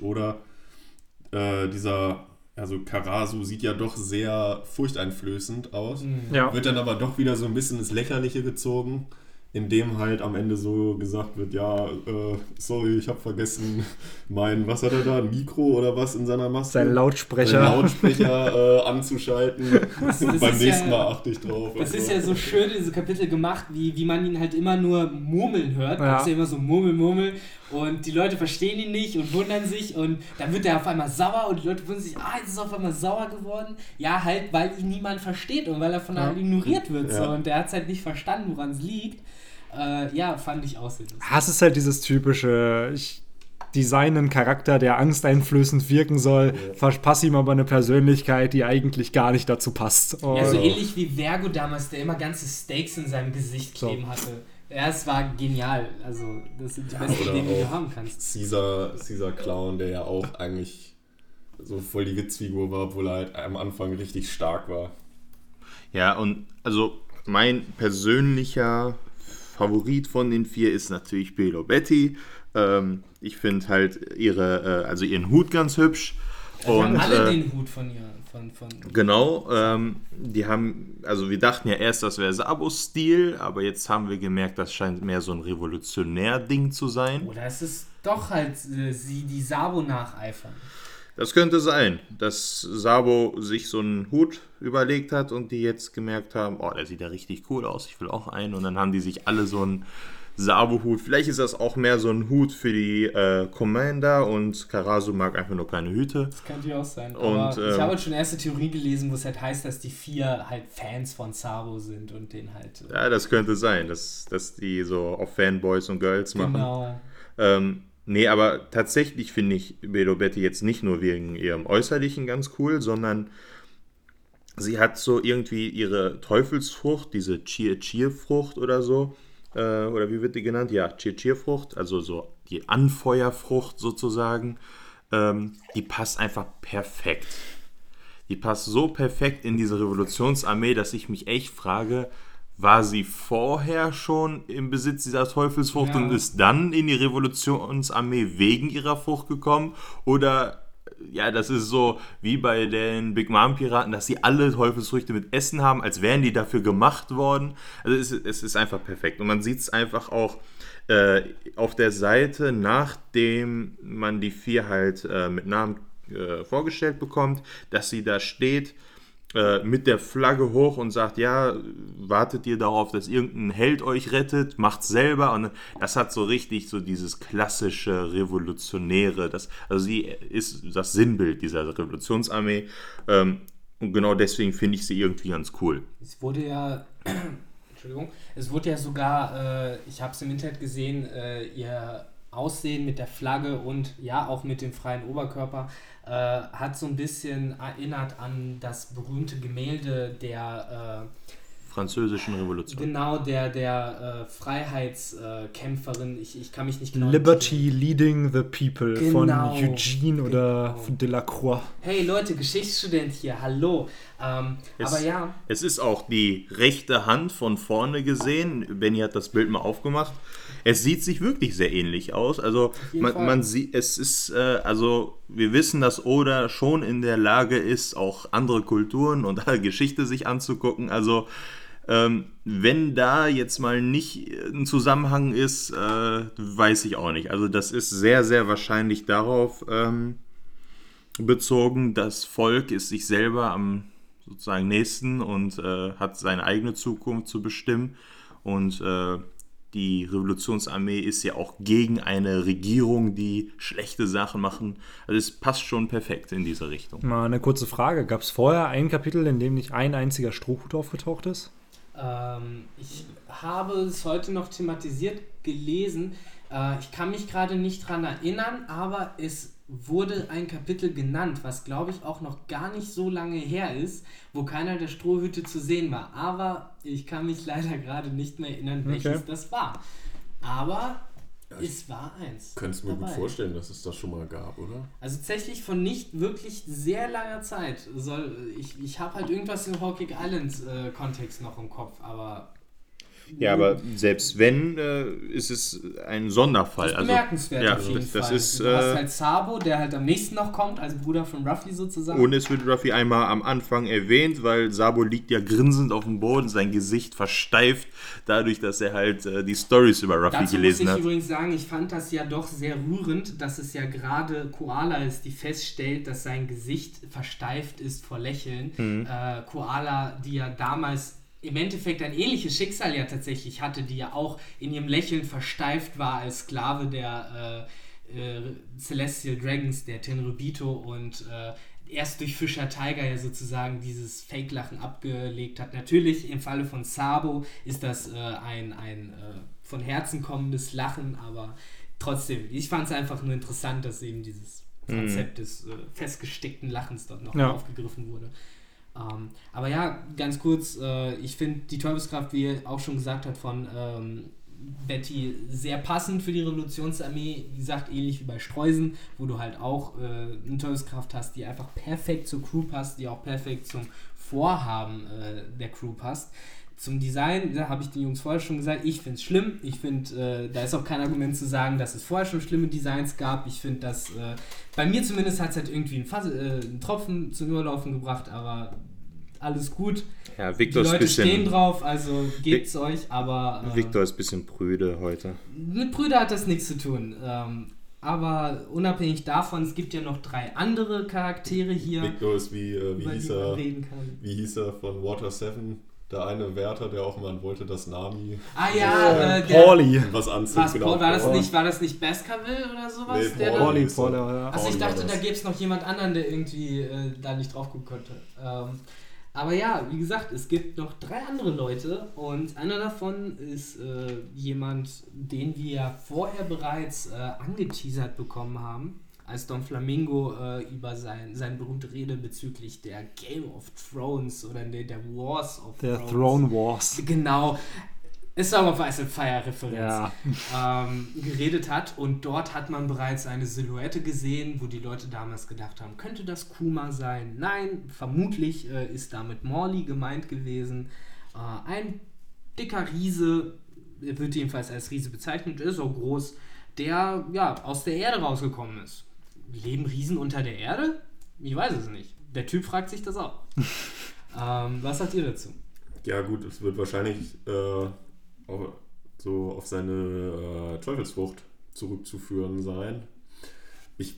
D: äh, dieser, also Karasu sieht ja doch sehr furchteinflößend aus.
C: Mhm.
B: Ja.
D: Wird dann aber doch wieder so ein bisschen ins Lächerliche gezogen, indem halt am Ende so gesagt wird, ja, äh, sorry, ich habe vergessen, mein, was hat er da, ein Mikro oder was in seiner Maske?
B: Sein
D: Seinen
B: Lautsprecher.
D: Lautsprecher äh, anzuschalten.
C: das
D: Beim
C: ist
D: nächsten
C: ja-
D: Mal achte ich drauf.
C: Das
D: und
C: ist ja so schön in diesem Kapitel gemacht, wie, wie man ihn halt immer nur murmeln hört.
B: Ja.
C: Das ist ja immer so Murmel, Murmel. Und die Leute verstehen ihn nicht und wundern sich. Und dann wird er auf einmal sauer und die Leute wundern sich, ah, jetzt ist er auf einmal sauer geworden. Ja, halt, weil ihn niemand versteht und weil er von
B: Ja.
C: allen ignoriert wird. So. Und der hat es halt nicht verstanden, woran es liegt. Äh, ja, fand ich auch sehr lustig.
B: Es ist halt dieses typische, ich design einen Charakter, der angsteinflößend wirken soll, verpasse ihm aber eine Persönlichkeit, die eigentlich gar nicht dazu passt.
C: Ja, so
B: Und-
C: ähnlich wie Vergo damals, der immer ganze Steaks in seinem Gesicht
B: So.
C: kleben hatte. Ja, es war genial. Also, das sind die besten
D: oder
C: Ideen, die du
D: auch
C: haben kannst.
D: Caesar, Caesar Clown, der ja auch eigentlich so voll die Witzfigur war, obwohl er halt am Anfang richtig stark war.
A: Ja, und also mein persönlicher Favorit von den vier ist natürlich Belo Betty. Ähm, ich finde halt ihre, äh, also ihren Hut ganz hübsch.
C: Also wir haben
A: Und,
C: alle
A: äh,
C: den Hut von ihr. Von, von
A: Genau, ähm, die haben, also wir dachten ja erst, das wäre Sabos-Stil, aber jetzt haben wir gemerkt, das scheint mehr so ein Revolutionär-Ding zu sein.
C: Oder ist es doch halt äh, sie, die Sabo nacheifern?
A: Das könnte sein, dass Sabo sich so einen Hut überlegt hat und die jetzt gemerkt haben, oh, der sieht ja richtig cool aus, ich will auch einen. Und dann haben die sich alle so einen Sabo-Hut. Vielleicht ist das auch mehr so ein Hut für die äh, Commander und Karasu mag einfach nur keine Hüte.
C: Das könnte ja auch sein.
A: Und,
C: Aber ich
A: ähm,
C: habe halt schon erste Theorie gelesen, wo es halt heißt, dass die vier halt Fans von Sabo sind und den halt. Äh,
A: Ja, das könnte sein, dass, dass die so auf Fanboys und Girls machen.
C: genau.
A: Ähm, nee, aber tatsächlich finde ich Bedo Betty jetzt nicht nur wegen ihrem Äußerlichen ganz cool, sondern sie hat so irgendwie ihre Teufelsfrucht, diese Cheer-Cheer-Frucht oder so. Äh, oder wie wird die genannt? Ja, Cheer-Cheer-Frucht, also so die Anfeuerfrucht sozusagen. Ähm, die passt einfach perfekt. Die passt so perfekt in diese Revolutionsarmee, dass ich mich echt frage, war sie vorher schon im Besitz dieser Teufelsfrucht
C: Ja.
A: und ist dann in die Revolutionsarmee wegen ihrer Frucht gekommen? Oder ja, das ist so wie bei den Big Mom Piraten, dass sie alle Teufelsfrüchte mit Essen haben, als wären die dafür gemacht worden. Also es, ist- es ist einfach perfekt. Und man sieht es einfach auch äh, auf der Seite, nachdem man die vier halt äh, mit Namen äh, vorgestellt bekommt, dass sie da steht mit der Flagge hoch und sagt, ja, wartet ihr darauf, dass irgendein Held euch rettet, macht's selber. Und das hat so richtig so dieses klassische Revolutionäre. Das, also sie ist das Sinnbild dieser Revolutionsarmee. Ähm, und genau deswegen finde ich sie irgendwie ganz cool.
C: Es wurde ja, Entschuldigung, es wurde ja sogar, äh, ich habe es im Internet gesehen, äh, ihr Aussehen mit der Flagge und ja auch mit dem freien Oberkörper äh, hat so ein bisschen erinnert an das berühmte Gemälde der
A: Französischen
C: äh,
A: Revolution.
C: genau der der äh, Freiheitskämpferin. ich, ich kann mich nicht genau
B: Liberty Leading the People
C: Genau.
B: von Eugene oder
C: Genau.
B: Delacroix.
C: Hey Leute, Geschichtsstudent hier, hallo. Ähm,
A: Es-
C: aber ja,
A: Es ist auch die rechte Hand von vorne gesehen. Benny hat das Bild mal aufgemacht. Es sieht sich wirklich sehr ähnlich aus. Also man, man sieht, es ist, äh, also wir wissen, dass Oda schon in der Lage ist, auch andere Kulturen und Geschichte sich anzugucken. Also ähm, wenn da jetzt mal nicht ein Zusammenhang ist, äh, weiß ich auch nicht. Also das ist sehr, sehr wahrscheinlich darauf ähm, bezogen, das Volk ist sich selber am sozusagen Nächsten und äh, hat seine eigene Zukunft zu bestimmen. Und äh, die Revolutionsarmee ist ja auch gegen eine Regierung, die schlechte Sachen machen. Also es passt schon perfekt in diese Richtung.
B: Mal eine kurze Frage. Gab es vorher ein Kapitel, in dem nicht ein einziger Strohhut aufgetaucht ist?
C: Ähm, ich habe es heute noch thematisiert gelesen. Äh, ich kann mich gerade nicht dran erinnern, aber es wurde ein Kapitel genannt, was glaube ich auch noch gar nicht so lange her ist, wo keiner der Strohhüte zu sehen war. Aber ich kann mich leider gerade nicht mehr erinnern, welches
B: Okay.
C: das war. Aber es war eins.
D: Könntest mir gut
C: dabei.
D: vorstellen, dass es das schon mal gab, oder?
C: Also tatsächlich von nicht wirklich sehr langer Zeit. Soll, ich ich habe halt irgendwas im Hawking Island äh, Kontext noch im Kopf, aber
A: Ja, aber selbst wenn, äh, ist es ein Sonderfall.
C: das ist
A: Also,
C: bemerkenswert
A: ja,
C: auf jeden
A: das, das
C: Fall.
A: ist.
C: du hast
A: Äh,
C: halt Sabo, der halt am nächsten noch kommt, als Bruder von Ruffy sozusagen.
A: und es wird Ruffy einmal am Anfang erwähnt, weil Sabo liegt ja grinsend auf dem Boden, sein Gesicht versteift, dadurch, dass er halt äh, die Stories über Ruffy
C: Dazu muss
A: gelesen
C: ich
A: hat.
C: übrigens sagen, ich fand das ja doch sehr rührend, dass es ja gerade Koala ist, die feststellt, dass sein Gesicht versteift ist vor Lächeln.
A: Mhm.
C: Äh, Koala, die ja damals im Endeffekt ein ähnliches Schicksal ja tatsächlich hatte, die ja auch in ihrem Lächeln versteift war als Sklave der äh, äh, Celestial Dragons, der Tenryubito und äh, erst durch Fischer Tiger ja sozusagen dieses Fake-Lachen abgelegt hat. Natürlich im Falle von Sabo ist das äh, ein, ein äh, von Herzen kommendes Lachen, aber trotzdem, ich fand es einfach nur interessant, dass eben dieses Konzept des äh, festgesteckten Lachens dort noch
B: Ja.
C: aufgegriffen wurde. Ähm, aber ja, ganz kurz, äh, ich finde die Teufelskraft, wie ihr auch schon gesagt hat, von ähm, Betty sehr passend für die Revolutionsarmee. Wie gesagt, ähnlich wie bei Streusen, wo du halt auch äh, eine Teufelskraft hast, die einfach perfekt zur Crew passt, die auch perfekt zum Vorhaben äh, der Crew passt. Zum Design, da habe ich den Jungs vorher schon gesagt, ich finde es schlimm. Ich finde, äh, da ist auch kein Argument zu sagen, dass es vorher schon schlimme Designs gab. Ich finde, dass äh, bei mir zumindest hat es halt irgendwie einen, Fass, äh, einen Tropfen zum Überlaufen gebracht, aber alles gut.
A: Ja,
C: Die
A: Victor ist,
C: Leute stehen
A: bisschen,
C: drauf, also gebt's euch, aber äh,
A: Victor ist ein bisschen prüde heute.
C: mit Brüder hat das nichts zu tun. Ähm, aber unabhängig davon, es gibt ja noch drei andere Charaktere hier,
D: Victor ist wie, äh, wie,
C: die
D: hieß
C: man
D: er,
C: reden kann.
D: wie hieß er von Water 7? Der eine Wärter, der auch mal wollte, dass Nami
C: Ah ja, äh, der,
B: Pauli.
D: was anzieht.
C: was, Paul, war, das nicht, war das nicht Baskerville oder sowas?
D: Nee,
C: der
D: Paul.
C: da-
B: Pauli. Pauli, ja.
C: Also ich dachte, da gäbe es noch jemand anderen, der irgendwie äh, da nicht drauf gucken konnte. Ähm, aber ja, wie gesagt, es gibt noch drei andere Leute und einer davon ist äh, jemand, den wir ja vorher bereits äh, angeteasert bekommen haben, als Don Flamingo äh, über sein, seine berühmte Rede bezüglich der Game of Thrones oder der, der Wars of
B: Der
C: Thrones.
B: Throne Wars.
C: Genau. Ist aber auf Ice and Fire Referenz
B: Ja.
C: ähm, geredet hat. Und dort hat man bereits eine Silhouette gesehen, wo die Leute damals gedacht haben, könnte das Kuma sein? Nein, vermutlich äh, ist damit Morley gemeint gewesen. Äh, ein dicker Riese, wird jedenfalls als Riese bezeichnet, ist auch groß, der ja aus der Erde rausgekommen ist. Leben Riesen unter der Erde? Ich weiß es nicht. Der Typ fragt sich das auch. ähm, was sagt ihr dazu?
D: Ja gut, es wird wahrscheinlich äh, auf, so auf seine äh, Teufelsfrucht zurückzuführen sein. Ich,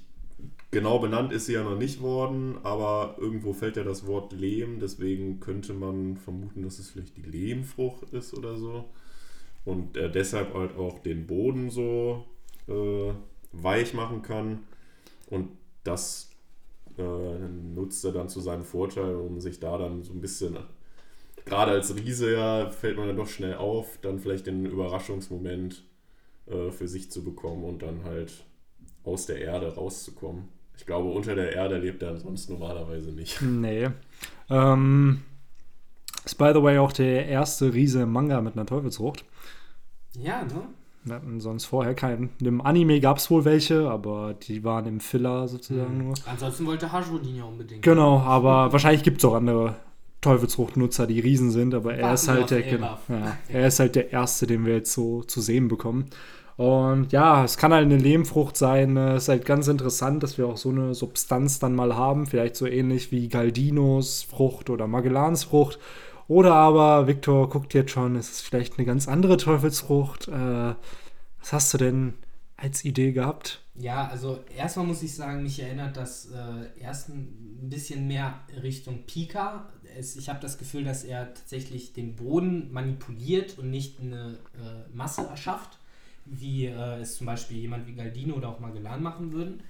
D: genau benannt ist sie ja noch nicht worden, aber irgendwo fällt ja das Wort Lehm, deswegen könnte man vermuten, dass es vielleicht die Lehmfrucht ist oder so. Und er deshalb halt auch den Boden so äh, weich machen kann. Und das äh, nutzt er dann zu seinem Vorteil, um sich da dann so ein bisschen gerade als Riese ja fällt man dann doch schnell auf, dann vielleicht den Überraschungsmoment äh, für sich zu bekommen und dann halt aus der Erde rauszukommen. Ich glaube, unter der Erde lebt er sonst normalerweise nicht.
B: Nee. Ähm, ist by the way auch der erste Riese im Manga mit einer Teufelsfrucht.
C: Ja, ne?
B: Wir hatten sonst vorher keinen. Im Anime gab es wohl welche, aber die waren im Filler sozusagen nur.
C: Ansonsten wollte Hajrodin ja unbedingt.
B: Genau, aber wahrscheinlich gibt es auch andere Teufelsfruchtnutzer, die Riesen sind, aber er
C: Warten
B: ist halt der, genau, ja, er ist halt der erste, den wir jetzt so zu sehen bekommen. Und ja, es kann halt eine Lehmfrucht sein. Es ist halt ganz interessant, dass wir auch so eine Substanz dann mal haben. Vielleicht so ähnlich wie Galdinos Frucht oder Magellans Oder aber, Victor guckt jetzt schon, es ist vielleicht eine ganz andere Teufelsfrucht. Äh, was hast du denn als Idee gehabt?
C: Ja, also erstmal muss ich sagen, mich erinnert das äh, erst ein bisschen mehr Richtung Pika. es, ich habe das Gefühl, dass er tatsächlich den Boden manipuliert und nicht eine äh, Masse erschafft, wie äh, es zum Beispiel jemand wie Galdino oder auch Magellan machen würden.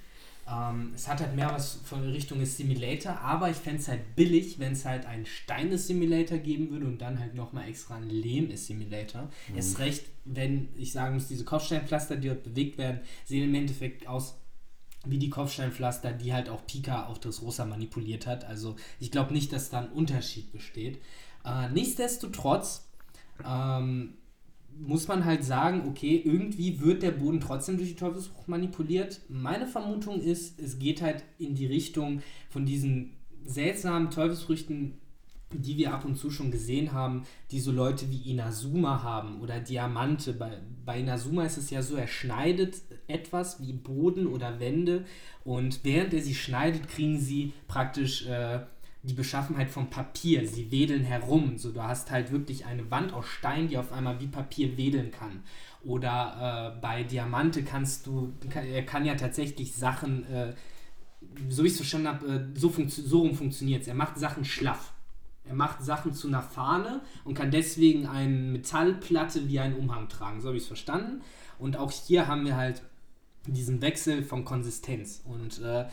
C: Ähm, es hat halt mehr was von Richtung Simulator, aber ich fände es halt billig, wenn es halt einen Steine-Simulator geben würde und dann halt nochmal extra einen Lehm-Simulator. Mhm. Es recht, wenn ich sagen muss, diese Kopfsteinpflaster, die dort bewegt werden, sehen im Endeffekt aus wie die Kopfsteinpflaster, die halt auch Pika auf das Rosa manipuliert hat. Also ich glaube nicht, dass da ein Unterschied besteht. Äh, nichtsdestotrotz ähm, muss man halt sagen, okay, irgendwie wird der Boden trotzdem durch die Teufelsfrucht manipuliert. Meine Vermutung ist, es geht halt in die Richtung von diesen seltsamen Teufelsfrüchten, die wir ab und zu schon gesehen haben, die so Leute wie Inazuma haben oder Diamante. Bei, bei Inazuma ist es ja so, er schneidet etwas wie Boden oder Wände und während er sie schneidet, kriegen sie praktisch äh, die Beschaffenheit vom Papier. Sie wedeln herum. So, du hast halt wirklich eine Wand aus Stein, die auf einmal wie Papier wedeln kann. Oder äh, bei Diamante kannst du, er kann ja tatsächlich Sachen, äh, so wie ich es verstanden habe, äh, so, so rum funktioniert es. Er macht Sachen schlaff. Er macht Sachen zu einer Fahne und kann deswegen eine Metallplatte wie einen Umhang tragen. So habe ich es verstanden. Und auch hier haben wir halt diesen Wechsel von Konsistenz. Und äh,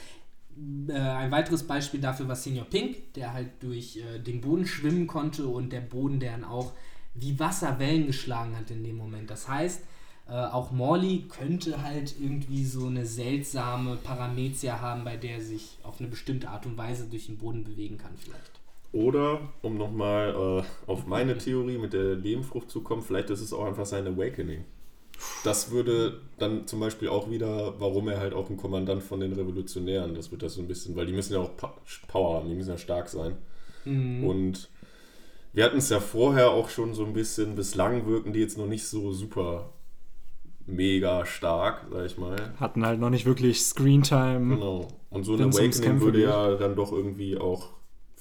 C: äh, ein weiteres Beispiel dafür war Senior Pink, der halt durch äh, den Boden schwimmen konnte und der Boden, der dann auch wie Wasserwellen geschlagen hat in dem Moment. Das heißt, äh, auch Morley könnte halt irgendwie so eine seltsame Paramezia haben, bei der er sich auf eine bestimmte Art und Weise durch den Boden bewegen kann vielleicht.
D: Oder, um nochmal äh, auf meine Theorie mit der Lehmfrucht zu kommen, vielleicht ist es auch einfach sein Awakening. Das würde dann zum Beispiel auch wieder, warum er halt auch ein Kommandant von den Revolutionären, das wird das so ein bisschen, weil die müssen ja auch Power haben, die müssen ja stark sein. Mhm. Und wir hatten es ja vorher auch schon so ein bisschen, bislang wirken die jetzt noch nicht so super mega stark, sag ich mal.
B: Hatten halt noch nicht wirklich Screentime.
D: Genau. Und so ein Awakening würde ja dann doch irgendwie auch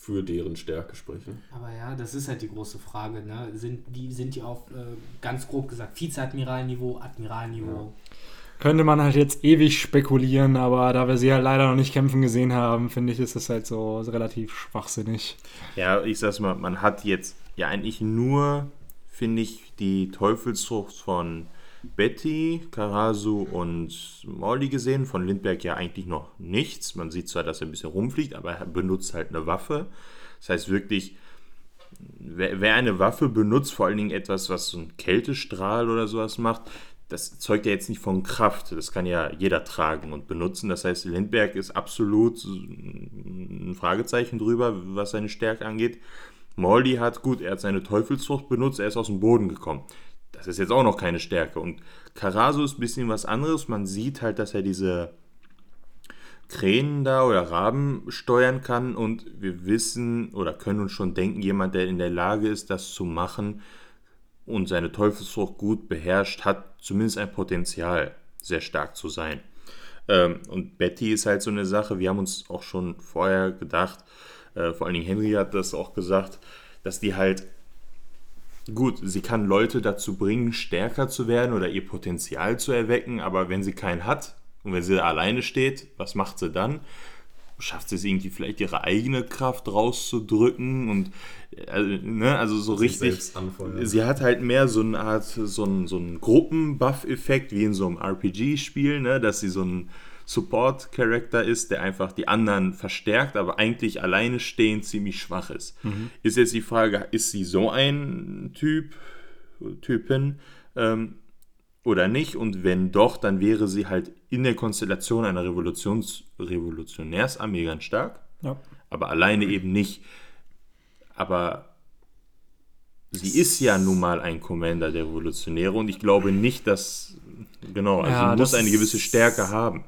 D: für deren Stärke sprechen.
C: Aber ja, das ist halt die große Frage. Ne? Sind, die, sind die auf, äh, ganz grob gesagt, Vizeadmiralniveau, Admiralniveau? Ja.
B: Könnte man halt jetzt ewig spekulieren, aber da wir sie halt leider noch nicht kämpfen gesehen haben, finde ich, ist das halt so relativ schwachsinnig.
A: Ja, ich sag's mal, man hat jetzt ja eigentlich nur, finde ich, die Teufelsfrucht von Betty, Karasu und Molly gesehen. Von Lindberg ja eigentlich noch nichts. Man sieht zwar, dass er ein bisschen rumfliegt, aber er benutzt halt eine Waffe. Das heißt wirklich, wer, wer eine Waffe benutzt, vor allen Dingen etwas, was so ein Kältestrahl oder sowas macht, das zeugt ja jetzt nicht von Kraft. Das kann ja jeder tragen und benutzen. Das heißt, Lindberg ist absolut ein Fragezeichen drüber, was seine Stärke angeht. Molly hat, gut, er hat seine Teufelsfrucht benutzt, er ist aus dem Boden gekommen das ist jetzt auch noch keine Stärke. Und Caraso ist ein bisschen was anderes. Man sieht halt, dass er diese Kränen da oder Raben steuern kann und wir wissen oder können uns schon denken, jemand, der in der Lage ist, das zu machen und seine Teufelsfrucht gut beherrscht, hat zumindest ein Potenzial, sehr stark zu sein. Ähm, und Betty ist halt so eine Sache, wir haben uns auch schon vorher gedacht, äh, vor allen Dingen Henry hat das auch gesagt, dass die halt Gut, sie kann Leute dazu bringen, stärker zu werden oder ihr Potenzial zu erwecken, aber wenn sie keinen hat und wenn sie da alleine steht, was macht sie dann? Schafft sie es irgendwie vielleicht ihre eigene Kraft rauszudrücken und also, ne, also so richtig. Sie hat halt mehr so eine Art, so einen, so einen Gruppen-Buff-Effekt wie in so einem RPG-Spiel, ne, dass sie so ein Support-Charakter ist, der einfach die anderen verstärkt, aber eigentlich alleine stehend ziemlich schwach ist. Mhm. Ist jetzt die Frage, ist sie so ein Typ, Typin ähm, oder nicht? Und wenn doch, dann wäre sie halt in der Konstellation einer Revolutions Revolutionärsarmee ganz stark, ja. aber alleine eben nicht. Aber sie ist ja nun mal ein Commander der Revolutionäre und ich glaube nicht, dass Genau, also ja, muss eine gewisse Stärke haben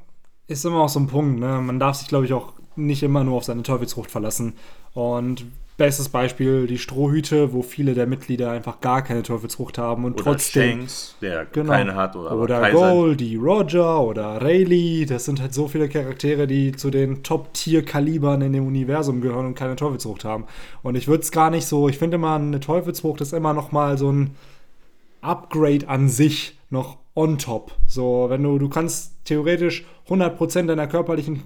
B: ist immer auch so ein Punkt. Ne? Man darf sich, glaube ich, auch nicht immer nur auf seine Teufelsfrucht verlassen. Und bestes Beispiel die Strohhüte, wo viele der Mitglieder einfach gar keine Teufelsfrucht haben und
A: oder
B: trotzdem
A: Shanks, der genau, keine hat oder
B: oder Goldie Roger oder Rayleigh, das sind halt so viele Charaktere, die zu den Top-Tier-Kalibern in dem Universum gehören und keine Teufelsfrucht haben. Und ich würde es gar nicht so, ich finde immer eine Teufelsfrucht ist immer noch mal so ein Upgrade an sich noch on top. So, wenn du, du kannst theoretisch 100% deiner körperlichen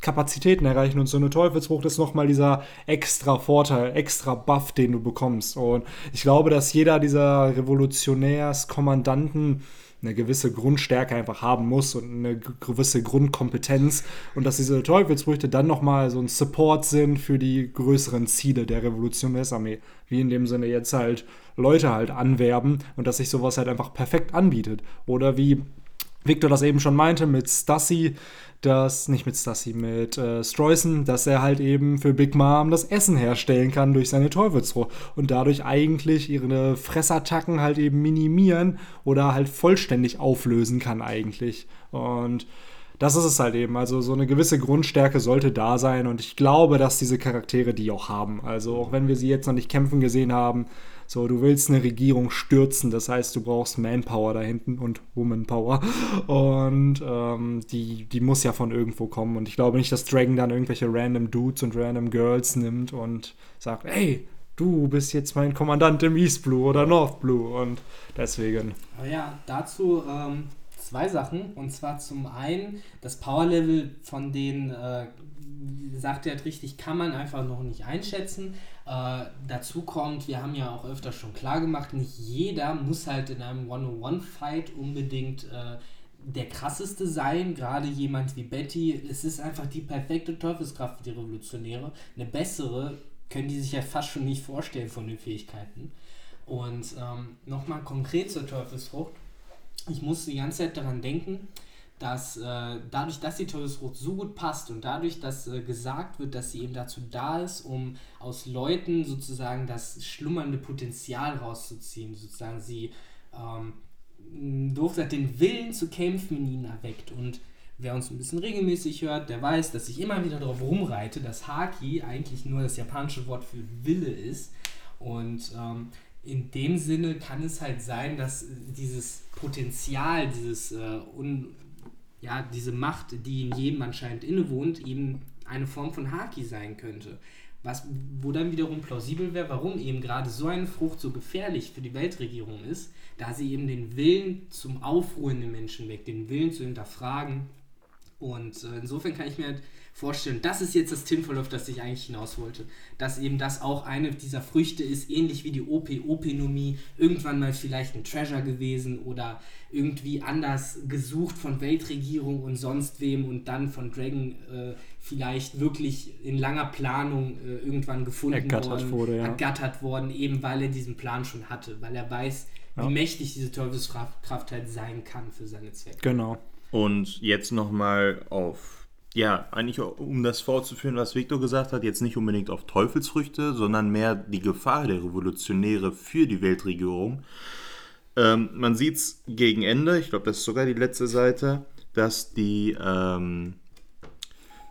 B: Kapazitäten erreichen und so eine Teufelsfrucht ist nochmal dieser extra Vorteil, extra Buff, den du bekommst. Und ich glaube, dass jeder dieser Revolutionärskommandanten eine gewisse Grundstärke einfach haben muss und eine gewisse Grundkompetenz und dass diese Teufelsfrüchte dann nochmal so ein Support sind für die größeren Ziele der Revolutionärsarmee. Wie in dem Sinne jetzt halt Leute halt anwerben und dass sich sowas halt einfach perfekt anbietet. Oder wie Victor das eben schon meinte mit Stassi, dass, nicht mit Stassi, mit äh, Streusen, dass er halt eben für Big Mom das Essen herstellen kann durch seine Teufelsfrucht und dadurch eigentlich ihre Fressattacken halt eben minimieren oder halt vollständig auflösen kann eigentlich. Und das ist es halt eben. Also so eine gewisse Grundstärke sollte da sein und ich glaube, dass diese Charaktere die auch haben. Also auch wenn wir sie jetzt noch nicht kämpfen gesehen haben, so, du willst eine Regierung stürzen, das heißt, du brauchst Manpower da hinten und Womanpower. Und ähm, die, die muss ja von irgendwo kommen. Und ich glaube nicht, dass Dragon dann irgendwelche random Dudes und random Girls nimmt und sagt, hey, du bist jetzt mein Kommandant im East Blue oder North Blue. Und deswegen.
C: Ja, dazu ähm, zwei Sachen. Und zwar zum einen, das Power-Level von denen, äh, sagt er richtig, kann man einfach noch nicht einschätzen. Äh, dazu kommt, wir haben ja auch öfter schon klar gemacht, nicht jeder muss halt in einem One-on-One-Fight unbedingt äh, der krasseste sein. Gerade jemand wie Betty, es ist einfach die perfekte Teufelskraft für die Revolutionäre. Eine bessere können die sich ja fast schon nicht vorstellen von den Fähigkeiten. Und ähm, nochmal konkret zur Teufelsfrucht. Ich musste die ganze Zeit daran denken, dass äh, dadurch, dass die Teufelsfrucht so gut passt und dadurch, dass äh, gesagt wird, dass sie eben dazu da ist, um aus Leuten sozusagen das schlummernde Potenzial rauszuziehen, sozusagen sie ähm, durfte den Willen zu kämpfen in ihnen erweckt. Und wer uns ein bisschen regelmäßig hört, der weiß, dass ich immer wieder darauf rumreite, dass Haki eigentlich nur das japanische Wort für Wille ist. Und ähm, in dem Sinne kann es halt sein, dass dieses Potenzial, dieses äh, un ja, diese Macht, die in jedem anscheinend innewohnt, eben eine Form von Haki sein könnte. Was, wo dann wiederum plausibel wäre, warum eben gerade so eine Frucht so gefährlich für die Weltregierung ist, da sie eben den Willen zum Aufruhr in den Menschen weckt, den Willen zu hinterfragen. Und äh, insofern kann ich mir halt vorstellen. Das ist jetzt das Tinfoil, auf das ich eigentlich hinaus wollte. Dass eben das auch eine dieser Früchte ist, ähnlich wie die OP, Opinomie, irgendwann mal vielleicht ein Treasure gewesen oder irgendwie anders gesucht von Weltregierung und sonst wem und dann von Dragon äh, vielleicht wirklich in langer Planung äh, irgendwann gefunden
B: ergattert
C: worden,
B: wurde, ja.
C: ergattert worden, eben weil er diesen Plan schon hatte, weil er weiß,
B: Ja.
C: wie mächtig diese Teufelskraft Kraft halt sein kann für seine Zwecke.
B: Genau.
A: Und jetzt nochmal auf, ja, eigentlich um das fortzuführen, was Victor gesagt hat, jetzt nicht unbedingt auf Teufelsfrüchte, sondern mehr die Gefahr der Revolutionäre für die Weltregierung. Ähm, man sieht es gegen Ende, ich glaube, das ist sogar die letzte Seite, dass die, ähm,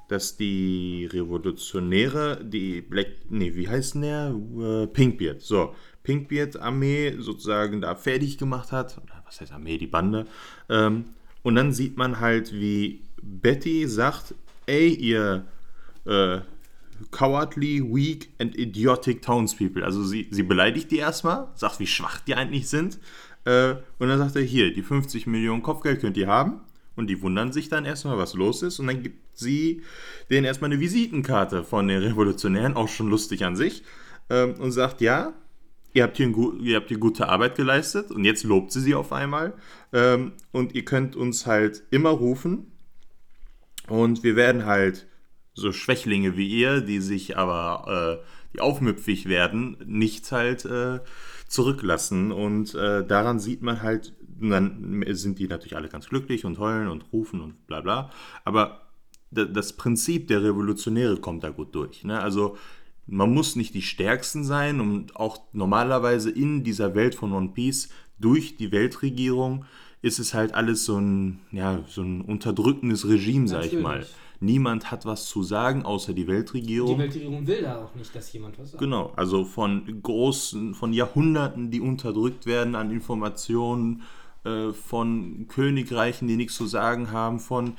A: dass die Revolutionäre, die Black, nee, wie heißt denn der? Äh, Pinkbeard, so, Pinkbeard-Armee sozusagen da fertig gemacht hat, was heißt Armee, die Bande, ähm, und dann sieht man halt, wie Betty sagt, ey, ihr äh, cowardly, weak and idiotic townspeople. Also sie, sie beleidigt die erstmal, sagt, wie schwach die eigentlich sind. Äh, und dann sagt er, hier, die 50 Millionen Kopfgeld könnt ihr haben. Und die wundern sich dann erstmal, was los ist. Und dann gibt sie denen erstmal eine Visitenkarte von den Revolutionären, auch schon lustig an sich. Ähm, und sagt, ja, ihr habt, hier ein, ihr habt hier gute Arbeit geleistet. Und jetzt lobt sie sie auf einmal. Ähm, und ihr könnt uns halt immer rufen. Und wir werden halt so Schwächlinge wie ihr, die sich aber, äh, die aufmüpfig werden, nicht halt äh, zurücklassen. Und äh, daran sieht man halt, dann sind die natürlich alle ganz glücklich und heulen und rufen und bla bla. Aber da- das Prinzip der Revolutionäre kommt da gut durch. Ne? Also man muss nicht die Stärksten sein und auch normalerweise in dieser Welt von One Piece durch die Weltregierung ist es halt alles so ein, ja, so ein unterdrückendes Regime, sag ich mal.
C: Natürlich.
A: Niemand hat was zu sagen, außer die Weltregierung.
C: Die Weltregierung will da auch nicht, dass jemand was sagt.
A: Genau, also von großen, von Jahrhunderten, die unterdrückt werden an Informationen, äh, von Königreichen, die nichts zu sagen haben, von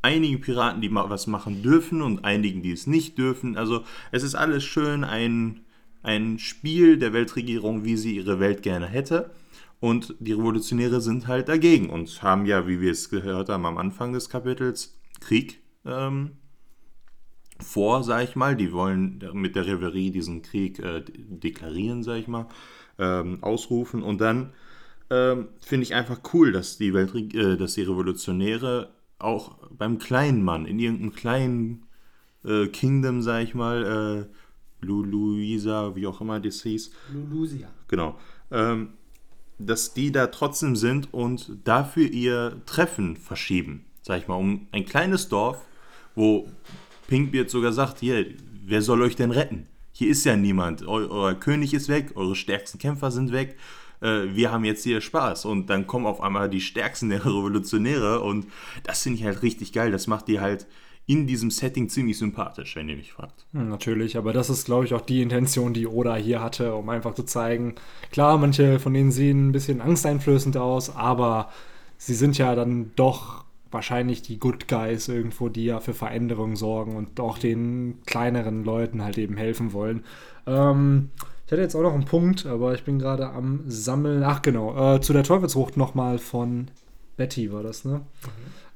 A: einigen Piraten, die mal was machen dürfen und einigen, die es nicht dürfen. Also es ist alles schön ein, ein Spiel der Weltregierung, wie sie ihre Welt gerne hätte. Und die Revolutionäre sind halt dagegen und haben ja, wie wir es gehört haben am Anfang des Kapitels, Krieg ähm, vor, sag ich mal. Die wollen mit der Reverie diesen Krieg äh, deklarieren, sag ich mal, ähm, ausrufen. Und dann ähm, finde ich einfach cool, dass die, Welt, äh, dass die Revolutionäre auch beim kleinen Mann, in irgendeinem kleinen äh, Kingdom, sag ich mal, äh, Lu Luisa, wie auch immer das hieß.
C: Lulusia.
A: Genau. Ähm, dass die da trotzdem sind und dafür ihr Treffen verschieben. Sag ich mal, um ein kleines Dorf, wo Pinkbeard sogar sagt, hier, wer soll euch denn retten? Hier ist ja niemand. Eu euer König ist weg, eure stärksten Kämpfer sind weg. Äh, wir haben jetzt hier Spaß. Und dann kommen auf einmal die stärksten der Revolutionäre und das finde ich halt richtig geil. Das macht die halt in diesem Setting ziemlich sympathisch, wenn ihr mich fragt.
B: Hm, natürlich, aber das ist, glaube ich, auch die Intention, die Oda hier hatte, um einfach zu zeigen, klar, manche von denen sehen ein bisschen angsteinflößend aus, aber sie sind ja dann doch wahrscheinlich die Good Guys irgendwo, die ja für Veränderungen sorgen und auch den kleineren Leuten halt eben helfen wollen. Ähm, ich hatte jetzt auch noch einen Punkt, aber ich bin gerade am Sammeln. Ach genau, äh, zu der Teufelsfrucht nochmal von Betty war das, ne?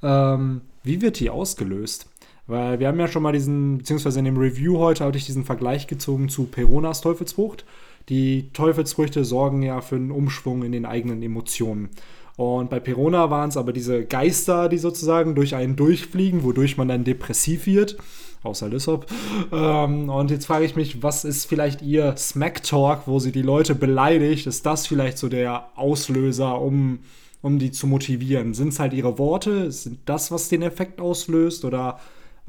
B: Ähm, wie wird die ausgelöst? Weil wir haben ja schon mal diesen, beziehungsweise in dem Review heute hatte ich diesen Vergleich gezogen zu Peronas Teufelsfrucht. Die Teufelsfrüchte sorgen ja für einen Umschwung in den eigenen Emotionen. Und bei Perona waren es aber diese Geister, die sozusagen durch einen durchfliegen, wodurch man dann depressiv wird. Außer Lissop. Ähm, und jetzt frage ich mich, was ist vielleicht ihr Smack Talk, wo sie die Leute beleidigt? Ist das vielleicht so der Auslöser, um, um die zu motivieren? Sind es halt ihre Worte? Sind das, was den Effekt auslöst? Oder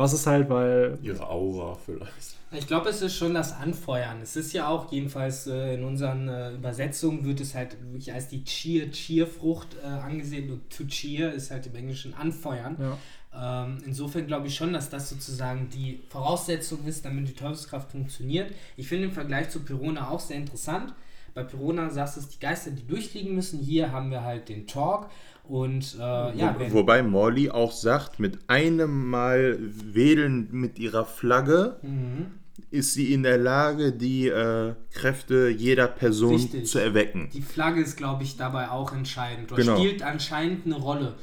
B: was ist halt, weil.
D: Ihre Aura vielleicht.
C: Ich glaube, es ist schon das Anfeuern. Es ist ja auch, jedenfalls äh, in unseren äh, Übersetzungen wird es halt wirklich als die Cheer-Cheer-Frucht äh, angesehen und to cheer ist halt im Englischen anfeuern.
B: Ja.
C: Ähm, insofern glaube ich schon, dass das sozusagen die Voraussetzung ist, damit die Teufelskraft funktioniert. Ich finde den Vergleich zu Pirona auch sehr interessant. Bei Pirona sagst du es, die Geister, die durchfliegen müssen. Hier haben wir halt den Talk. Und äh, ja,
A: Wo, wobei Morley auch sagt, mit einem Mal wedeln mit ihrer Flagge
C: Mhm.
A: ist sie in der Lage, die äh, Kräfte jeder Person
C: Richtig.
A: zu erwecken.
C: Die Flagge ist, glaube ich, dabei auch entscheidend. Oder
A: Genau.
C: spielt anscheinend eine Rolle.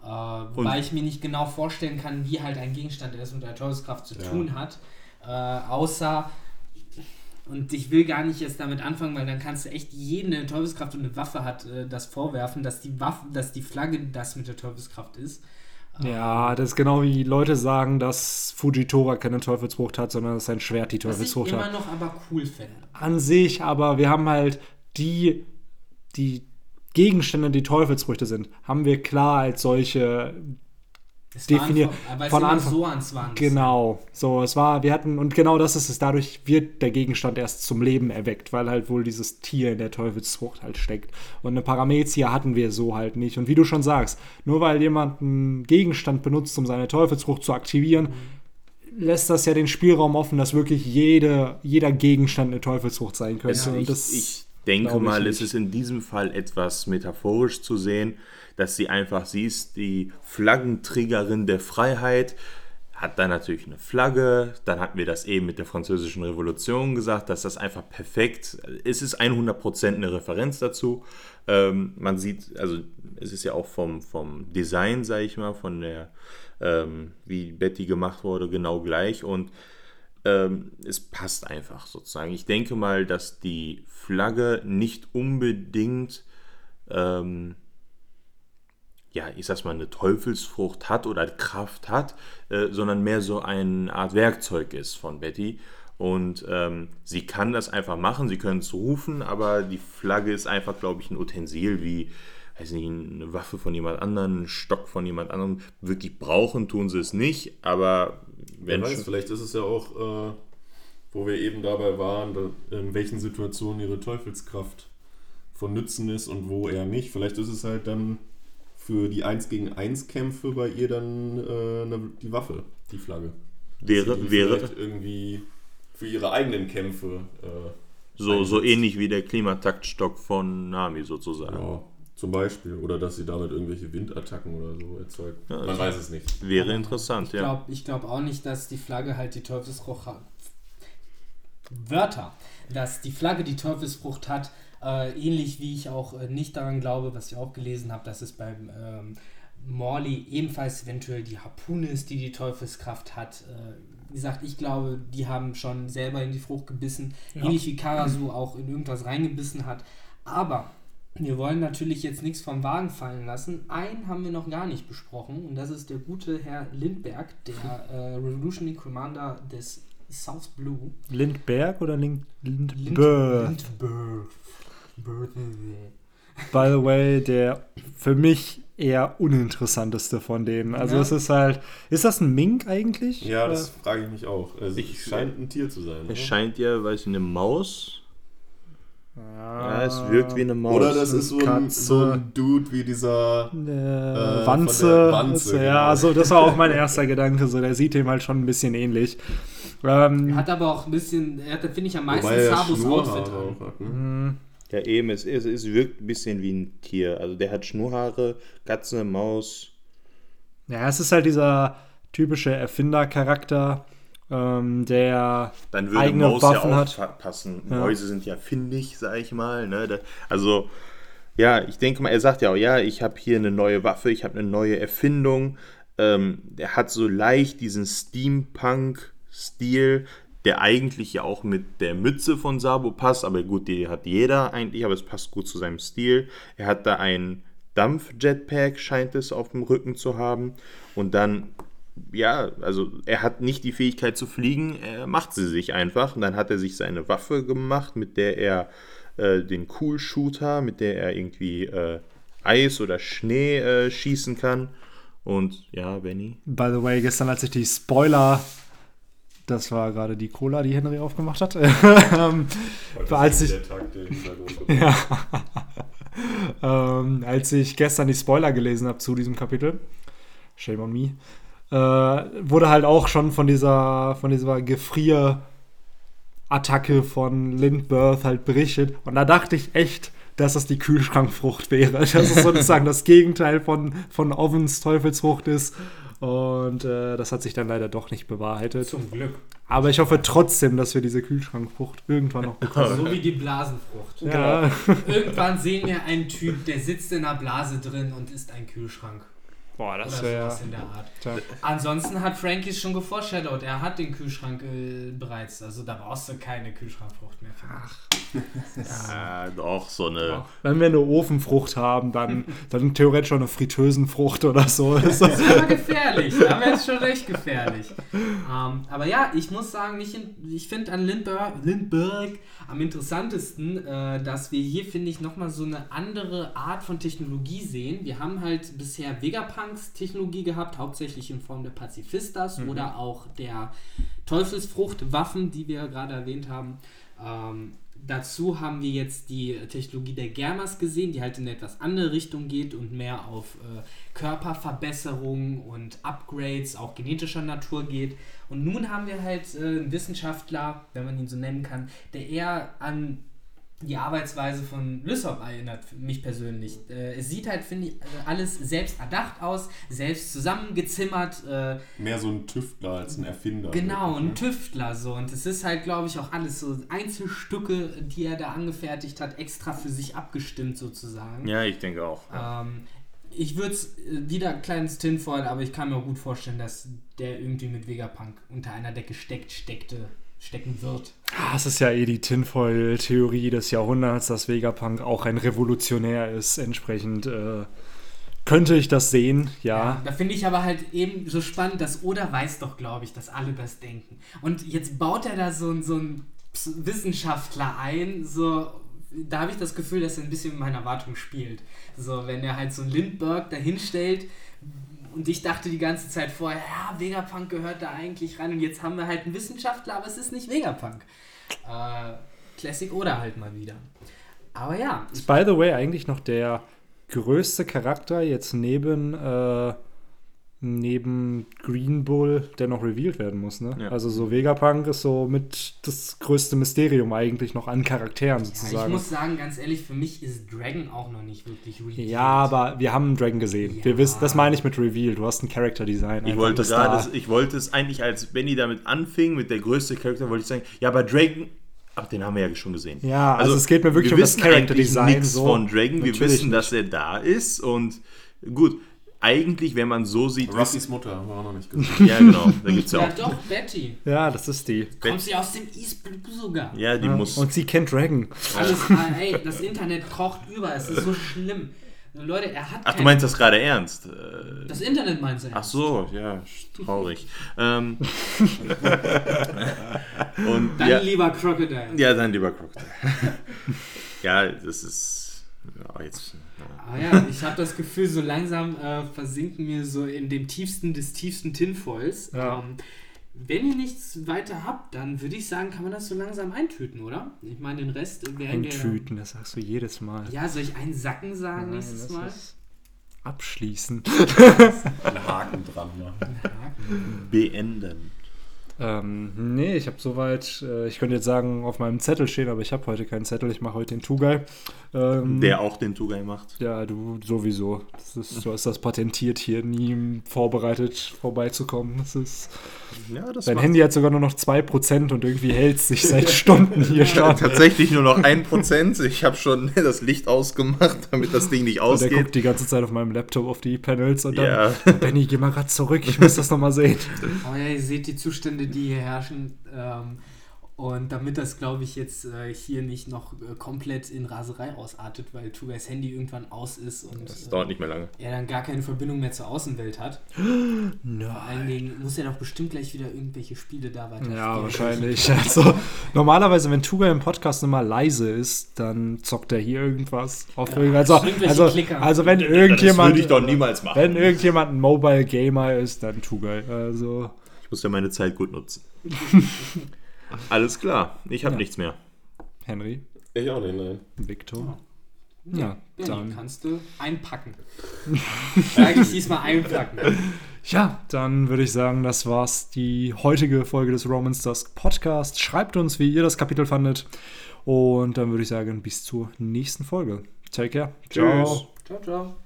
C: Äh, wobei ich mir nicht genau vorstellen kann, wie halt ein Gegenstand, der es mit der Teufelskraft zu
D: Ja.
C: tun hat. Äh, außer, und ich will gar nicht jetzt damit anfangen, weil dann kannst du echt jeden, der eine Teufelskraft und eine Waffe hat, äh, das vorwerfen, dass die Waffe, dass die Flagge das mit der Teufelskraft ist.
B: Ja, das ist genau wie Leute sagen, dass Fujitora keine Teufelsfrucht hat, sondern dass sein Schwert die
C: Was ich
B: Teufelsfrucht
C: immer
B: hat.
C: noch aber cool finde.
B: An sich, aber wir haben halt die, die Gegenstände, die Teufelsfrüchte sind, haben wir klar als solche
C: Es
B: Definier-
C: Waren von,
B: von
C: immer
B: Anfang-
C: so ans.
B: Genau, so es war, wir hatten, und genau das ist es, dadurch wird der Gegenstand erst zum Leben erweckt, weil halt wohl dieses Tier in der Teufelsfrucht halt steckt. Und eine Paramezia hatten wir so halt nicht. Und wie du schon sagst, nur weil jemand einen Gegenstand benutzt, um seine Teufelsfrucht zu aktivieren, lässt das ja den Spielraum offen, dass wirklich jede, jeder Gegenstand eine Teufelsfrucht sein könnte. Und
A: ich,
B: das,
A: ich denke mal,
B: nicht.
A: es ist in diesem Fall etwas metaphorisch zu sehen, dass sie einfach, sie ist die Flaggenträgerin der Freiheit, hat dann natürlich eine Flagge, dann hatten wir das eben mit der französischen Revolution gesagt, dass das einfach perfekt, es ist 100% eine Referenz dazu. Ähm, man sieht, also es ist ja auch vom, vom Design, sage ich mal, von der, ähm, wie Betty gemacht wurde, genau gleich und ähm, es passt einfach sozusagen. Ich denke mal, dass die Flagge nicht unbedingt, ähm, ja, ich sag's mal, eine Teufelsfrucht hat oder Kraft hat, äh, sondern mehr so eine Art Werkzeug ist von Betty. Und ähm, sie kann das einfach machen, sie können es rufen, aber die Flagge ist einfach, glaube ich, ein Utensil wie, weiß nicht, eine Waffe von jemand anderem, ein Stock von jemand anderem. Wirklich brauchen tun sie es nicht, aber
D: Wer
A: wenn
D: weiß,
A: schon-
D: vielleicht ist es ja auch, äh, wo wir eben dabei waren, in welchen Situationen ihre Teufelskraft von Nützen ist und wo eher nicht. Vielleicht ist es halt dann für die 1 gegen 1 Kämpfe bei ihr dann äh, ne, die Waffe, die Flagge.
A: Wäre,
D: die
A: wäre
D: irgendwie für ihre eigenen Kämpfe äh,
A: so, so ähnlich wie der Klimataktstock von Nami sozusagen.
D: Ja, zum Beispiel. Oder dass sie damit irgendwelche Windattacken oder so erzeugt.
A: Ja,
D: Man weiß es nicht.
A: Wäre interessant,
C: Ich
A: ja.
C: glaube ich glaub auch nicht, dass die Flagge halt die Teufelsfrucht hat. Wörter. Dass die Flagge die Teufelsfrucht hat, äh, ähnlich wie ich auch äh, nicht daran glaube, was ich auch gelesen habe, dass es beim ähm, Morley ebenfalls eventuell die Harpune ist, die die Teufelskraft hat. Äh, wie gesagt, ich glaube, die haben schon selber in die Frucht gebissen,
B: Ja.
C: ähnlich wie Karasu auch in irgendwas reingebissen hat. Aber wir wollen natürlich jetzt nichts vom Wagen fallen lassen. Einen haben wir noch gar nicht besprochen und das ist der gute Herr Lindberg, der äh, Revolutionary Commander des South Blue.
B: Lindberg oder Lind
C: Lind
B: Lindberg? By the way, der für mich eher uninteressanteste von denen. Also
C: Ja.
B: es ist halt, ist das ein Mink eigentlich?
D: Ja, das
B: Äh,
D: frage ich mich auch. Also,
A: Ich-
D: es scheint ein Tier zu sein.
A: Es
D: Oder?
A: scheint ja, weiß ich, eine Maus.
B: ja,
A: Ja, es wirkt wie eine Maus.
D: Oder das ist so ein, so ein Dude wie dieser.
B: Äh,
D: Äh,
B: Wanze.
D: Wanze,
B: ja,
D: genau.
B: so, das war auch mein erster Gedanke. So, der sieht dem halt schon ein bisschen ähnlich. Ähm,
C: Er hat aber auch ein bisschen, er hat, finde ich, am meisten
D: Wobei
C: Sabos
D: Schnurrhaare
C: Outfit an.
D: auch hat, ne?
B: mh,
A: Ja, eben, es, es, es wirkt ein bisschen wie ein Tier. Also der hat Schnurrhaare, Katze, Maus.
B: ja, es ist halt dieser typische Erfindercharakter, ähm, der
A: Dann würde
B: eigene
A: Maus
B: Waffen
A: ja auch
B: hat.
A: pa- passen.
B: Ja.
A: Mäuse sind ja findig, sag ich mal. Ne? Da, also, ja, ich denke mal, er sagt ja auch, ja, ich habe hier eine neue Waffe, ich habe eine neue Erfindung. Ähm, der hat so leicht diesen Steampunk-Stil, der eigentlich ja auch mit der Mütze von Sabo passt, aber gut, die hat jeder eigentlich, aber es passt gut zu seinem Stil. Er hat da ein Dampf-Jetpack, scheint es auf dem Rücken zu haben. Und dann ja, also er hat nicht die Fähigkeit zu fliegen, er macht sie sich einfach. Und dann hat er sich seine Waffe gemacht, mit der er äh, den Cool-Shooter, mit der er irgendwie äh, Eis oder Schnee äh, schießen kann. Und ja, Benny.
B: By the way, gestern, als ich die Spoiler, das war gerade die Cola, die Henry aufgemacht hat, ähm, als
D: ist
B: ich,
D: der Tag
B: ja, ähm, als ich gestern die Spoiler gelesen habe zu diesem Kapitel, shame on me, äh, wurde halt auch schon von dieser, von dieser Gefrier-Attacke von Lindbergh halt berichtet. Und da dachte ich echt, dass das die Kühlschrankfrucht wäre. Dass es sozusagen das Gegenteil von, von Ovens Teufelsfrucht ist. Und äh, das hat sich dann leider doch nicht bewahrheitet.
C: Zum Glück.
B: Aber ich hoffe trotzdem, dass wir diese Kühlschrankfrucht irgendwann noch bekommen.
C: So wie die Blasenfrucht.
B: ja.
C: Irgendwann sehen wir einen Typ, der sitzt in einer Blase drin und ist ein Kühlschrank.
B: Boah, das wäre.
C: sowas in der Art.
B: Tja.
C: Ansonsten hat Frankies schon geforeshadowed. Er hat den Kühlschrank äh, bereits. Also da brauchst du keine Kühlschrankfrucht mehr. für.
A: Ja, doch, so eine.
B: Wenn wir eine Ofenfrucht haben, dann, dann theoretisch schon eine Fritteusenfrucht oder so. Das ist-
C: Das ist aber gefährlich. Da wäre es schon recht gefährlich. Ähm, aber ja, ich muss sagen, ich, ich finde an Lindbergh, Lindbergh am interessantesten, äh, dass wir hier, finde ich, nochmal so eine andere Art von Technologie sehen. Wir haben halt bisher Vegapunks Technologie gehabt, hauptsächlich in Form der Pazifistas oder auch der Teufelsfruchtwaffen, die wir gerade erwähnt haben. Ähm, dazu haben wir jetzt die Technologie der Germas gesehen, die halt in eine etwas andere Richtung geht und mehr auf äh, Körperverbesserung und Upgrades, auch genetischer Natur geht. Und nun haben wir halt äh, einen Wissenschaftler, wenn man ihn so nennen kann, der eher an die Arbeitsweise von Lysop erinnert, mich persönlich. Äh, es sieht halt, finde ich, äh, alles selbst erdacht aus, selbst zusammengezimmert. Äh,
D: Mehr so ein Tüftler als ein Erfinder.
C: Genau, ein
D: wirklich, ne?
C: Tüftler so. Und es ist halt, glaube ich, auch alles so Einzelstücke, die er da angefertigt hat, extra für sich abgestimmt sozusagen.
A: Ja, ich denke auch.
C: Ähm, ich würde es wieder ein kleines Tinfoil, aber ich kann mir auch gut vorstellen, dass der irgendwie mit Vegapunk unter einer Decke steckt, steckte, stecken wird.
B: Ah, Es ist ja eh die Tinfoil-Theorie des Jahrhunderts, dass Vegapunk auch ein Revolutionär ist. Entsprechend äh, könnte ich das sehen, ja.
C: Da finde ich aber halt eben so spannend, dass Oda weiß doch, glaube ich, dass alle das denken. Und jetzt baut er da so, so einen Wissenschaftler ein, so. Da habe ich das Gefühl, dass er ein bisschen mit meiner Erwartung spielt. So, wenn er halt so einen Lindbergh dahinstellt und ich dachte die ganze Zeit vorher, ja, Vegapunk gehört da eigentlich rein und jetzt haben wir halt einen Wissenschaftler, aber es ist nicht Vegapunk. Äh, Classic Oda halt mal wieder. Aber ja,
B: Ist by the way eigentlich noch der größte Charakter jetzt neben, äh, neben Green Bull, der noch revealed werden muss, ne?
A: Ja.
B: Also so Vegapunk ist so mit das größte Mysterium eigentlich noch an Charakteren
C: ja, ich
B: sozusagen.
C: muss sagen, ganz ehrlich, für mich ist Dragon auch noch nicht wirklich revealed.
B: Ja, aber wir haben einen Dragon gesehen.
C: Ja.
B: Wir wissen, das meine ich mit Reveal. Du hast ein Character Design.
A: Ich wollte gerade, ich wollte es eigentlich, als Benny damit anfing, mit der größte Charakter, wollte ich sagen, ja, aber Dragon, ach, den haben wir ja schon gesehen.
B: Ja, also es geht mir wirklich
A: wir
B: um das
A: wissen
B: Character Design,
A: nichts
B: so.
A: von Dragon, wir
B: Natürlich
A: wissen,
B: nicht.
A: dass er da ist und gut, eigentlich, wenn man so sieht,
D: Ruffys Mutter haben wir auch noch nicht gesehen.
A: ja genau, da gibt es ja
C: Ja,
A: auch.
C: doch, Betty.
B: Ja, das ist die.
C: Kommt sie aus dem East Blue sogar.
A: Ja, die
B: Ja,
A: muss.
B: Und sie kennt Dragon.
C: Alles, ey, das Internet kocht über, es ist so schlimm. Leute, er hat
A: Ach, du meinst das gerade ernst? Äh,
C: Das Internet meint er.
A: Ach so, ja, traurig. ähm, und
C: Dann
A: ja,
C: lieber Crocodile.
A: ja, dann lieber Crocodile. ja, das ist. Ja, jetzt.
C: Aber ja, ich habe das Gefühl, so langsam äh, versinken wir so in dem tiefsten des tiefsten Tinfoils.
B: Ja.
C: Ähm, wenn ihr nichts weiter habt, dann würde ich sagen, kann man das so langsam eintüten, oder? Ich meine, den Rest werden wir...
B: Eintüten, das sagst du jedes Mal.
C: Ja, soll ich einen Sacken sagen
B: Nein,
C: nächstes
B: das
C: Mal?
B: ist Abschließen.
D: Einen Haken dran machen.
A: Beenden.
B: Ähm, nee, ich habe soweit, äh, ich könnte jetzt sagen, auf meinem Zettel stehen, aber ich habe heute keinen Zettel, ich mache heute den Tugai. Ähm,
A: Der auch den Tugai macht.
B: Ja, du sowieso. Das ist, du hast das patentiert, hier nie vorbereitet vorbeizukommen. Das ist,
A: Ja, das
B: dein Handy hat sogar nur noch 2% und irgendwie hält sich seit Stunden hier schon.
A: tatsächlich nur noch 1%. Ich habe schon das Licht ausgemacht, damit das Ding nicht
B: Und der
A: ausgeht.
B: guckt die ganze Zeit auf meinem Laptop auf die Panels und dann,
A: Ja.
B: Benny, geh mal grad zurück, ich muss das nochmal sehen.
C: Aber ja, ihr seht die Zustände, die hier herrschen. Ähm, und damit das, glaube ich, jetzt äh, hier nicht noch äh, komplett in Raserei ausartet, weil Tugais Handy irgendwann aus ist und
A: Das
C: äh,
A: dauert nicht mehr lange.
C: er dann gar keine Verbindung mehr zur Außenwelt hat. Vor allen Dingen muss er doch bestimmt gleich wieder irgendwelche Spiele da weiter
B: Ja,
C: spielen.
B: wahrscheinlich. Also, normalerweise, wenn Tuga im Podcast immer leise ist, dann zockt er hier irgendwas. Auf
C: Ja,
B: also,
C: irgendwelche
B: also,
C: Klicker.
B: also, wenn
A: Das
B: irgendjemand.
A: würde ich doch niemals machen.
B: Wenn irgendjemand ein Mobile Gamer ist, dann Tuga. Also,
A: muss ja meine Zeit gut nutzen. Alles klar, ich habe
B: Ja.
A: nichts mehr.
B: Henry,
D: Ich auch nicht, nein.
B: Victor.
C: Ja,
B: Ja,
C: Benni,
B: dann.
C: kannst du einpacken. Sag ich diesmal einpacken.
B: Ja, dann würde ich sagen, das war's die heutige Folge des Romans Dusk Podcast. Schreibt uns, wie ihr das Kapitel fandet. Und dann würde ich sagen, bis zur nächsten Folge. Take care.
A: Tschüss.
B: Ciao.
C: Ciao, ciao.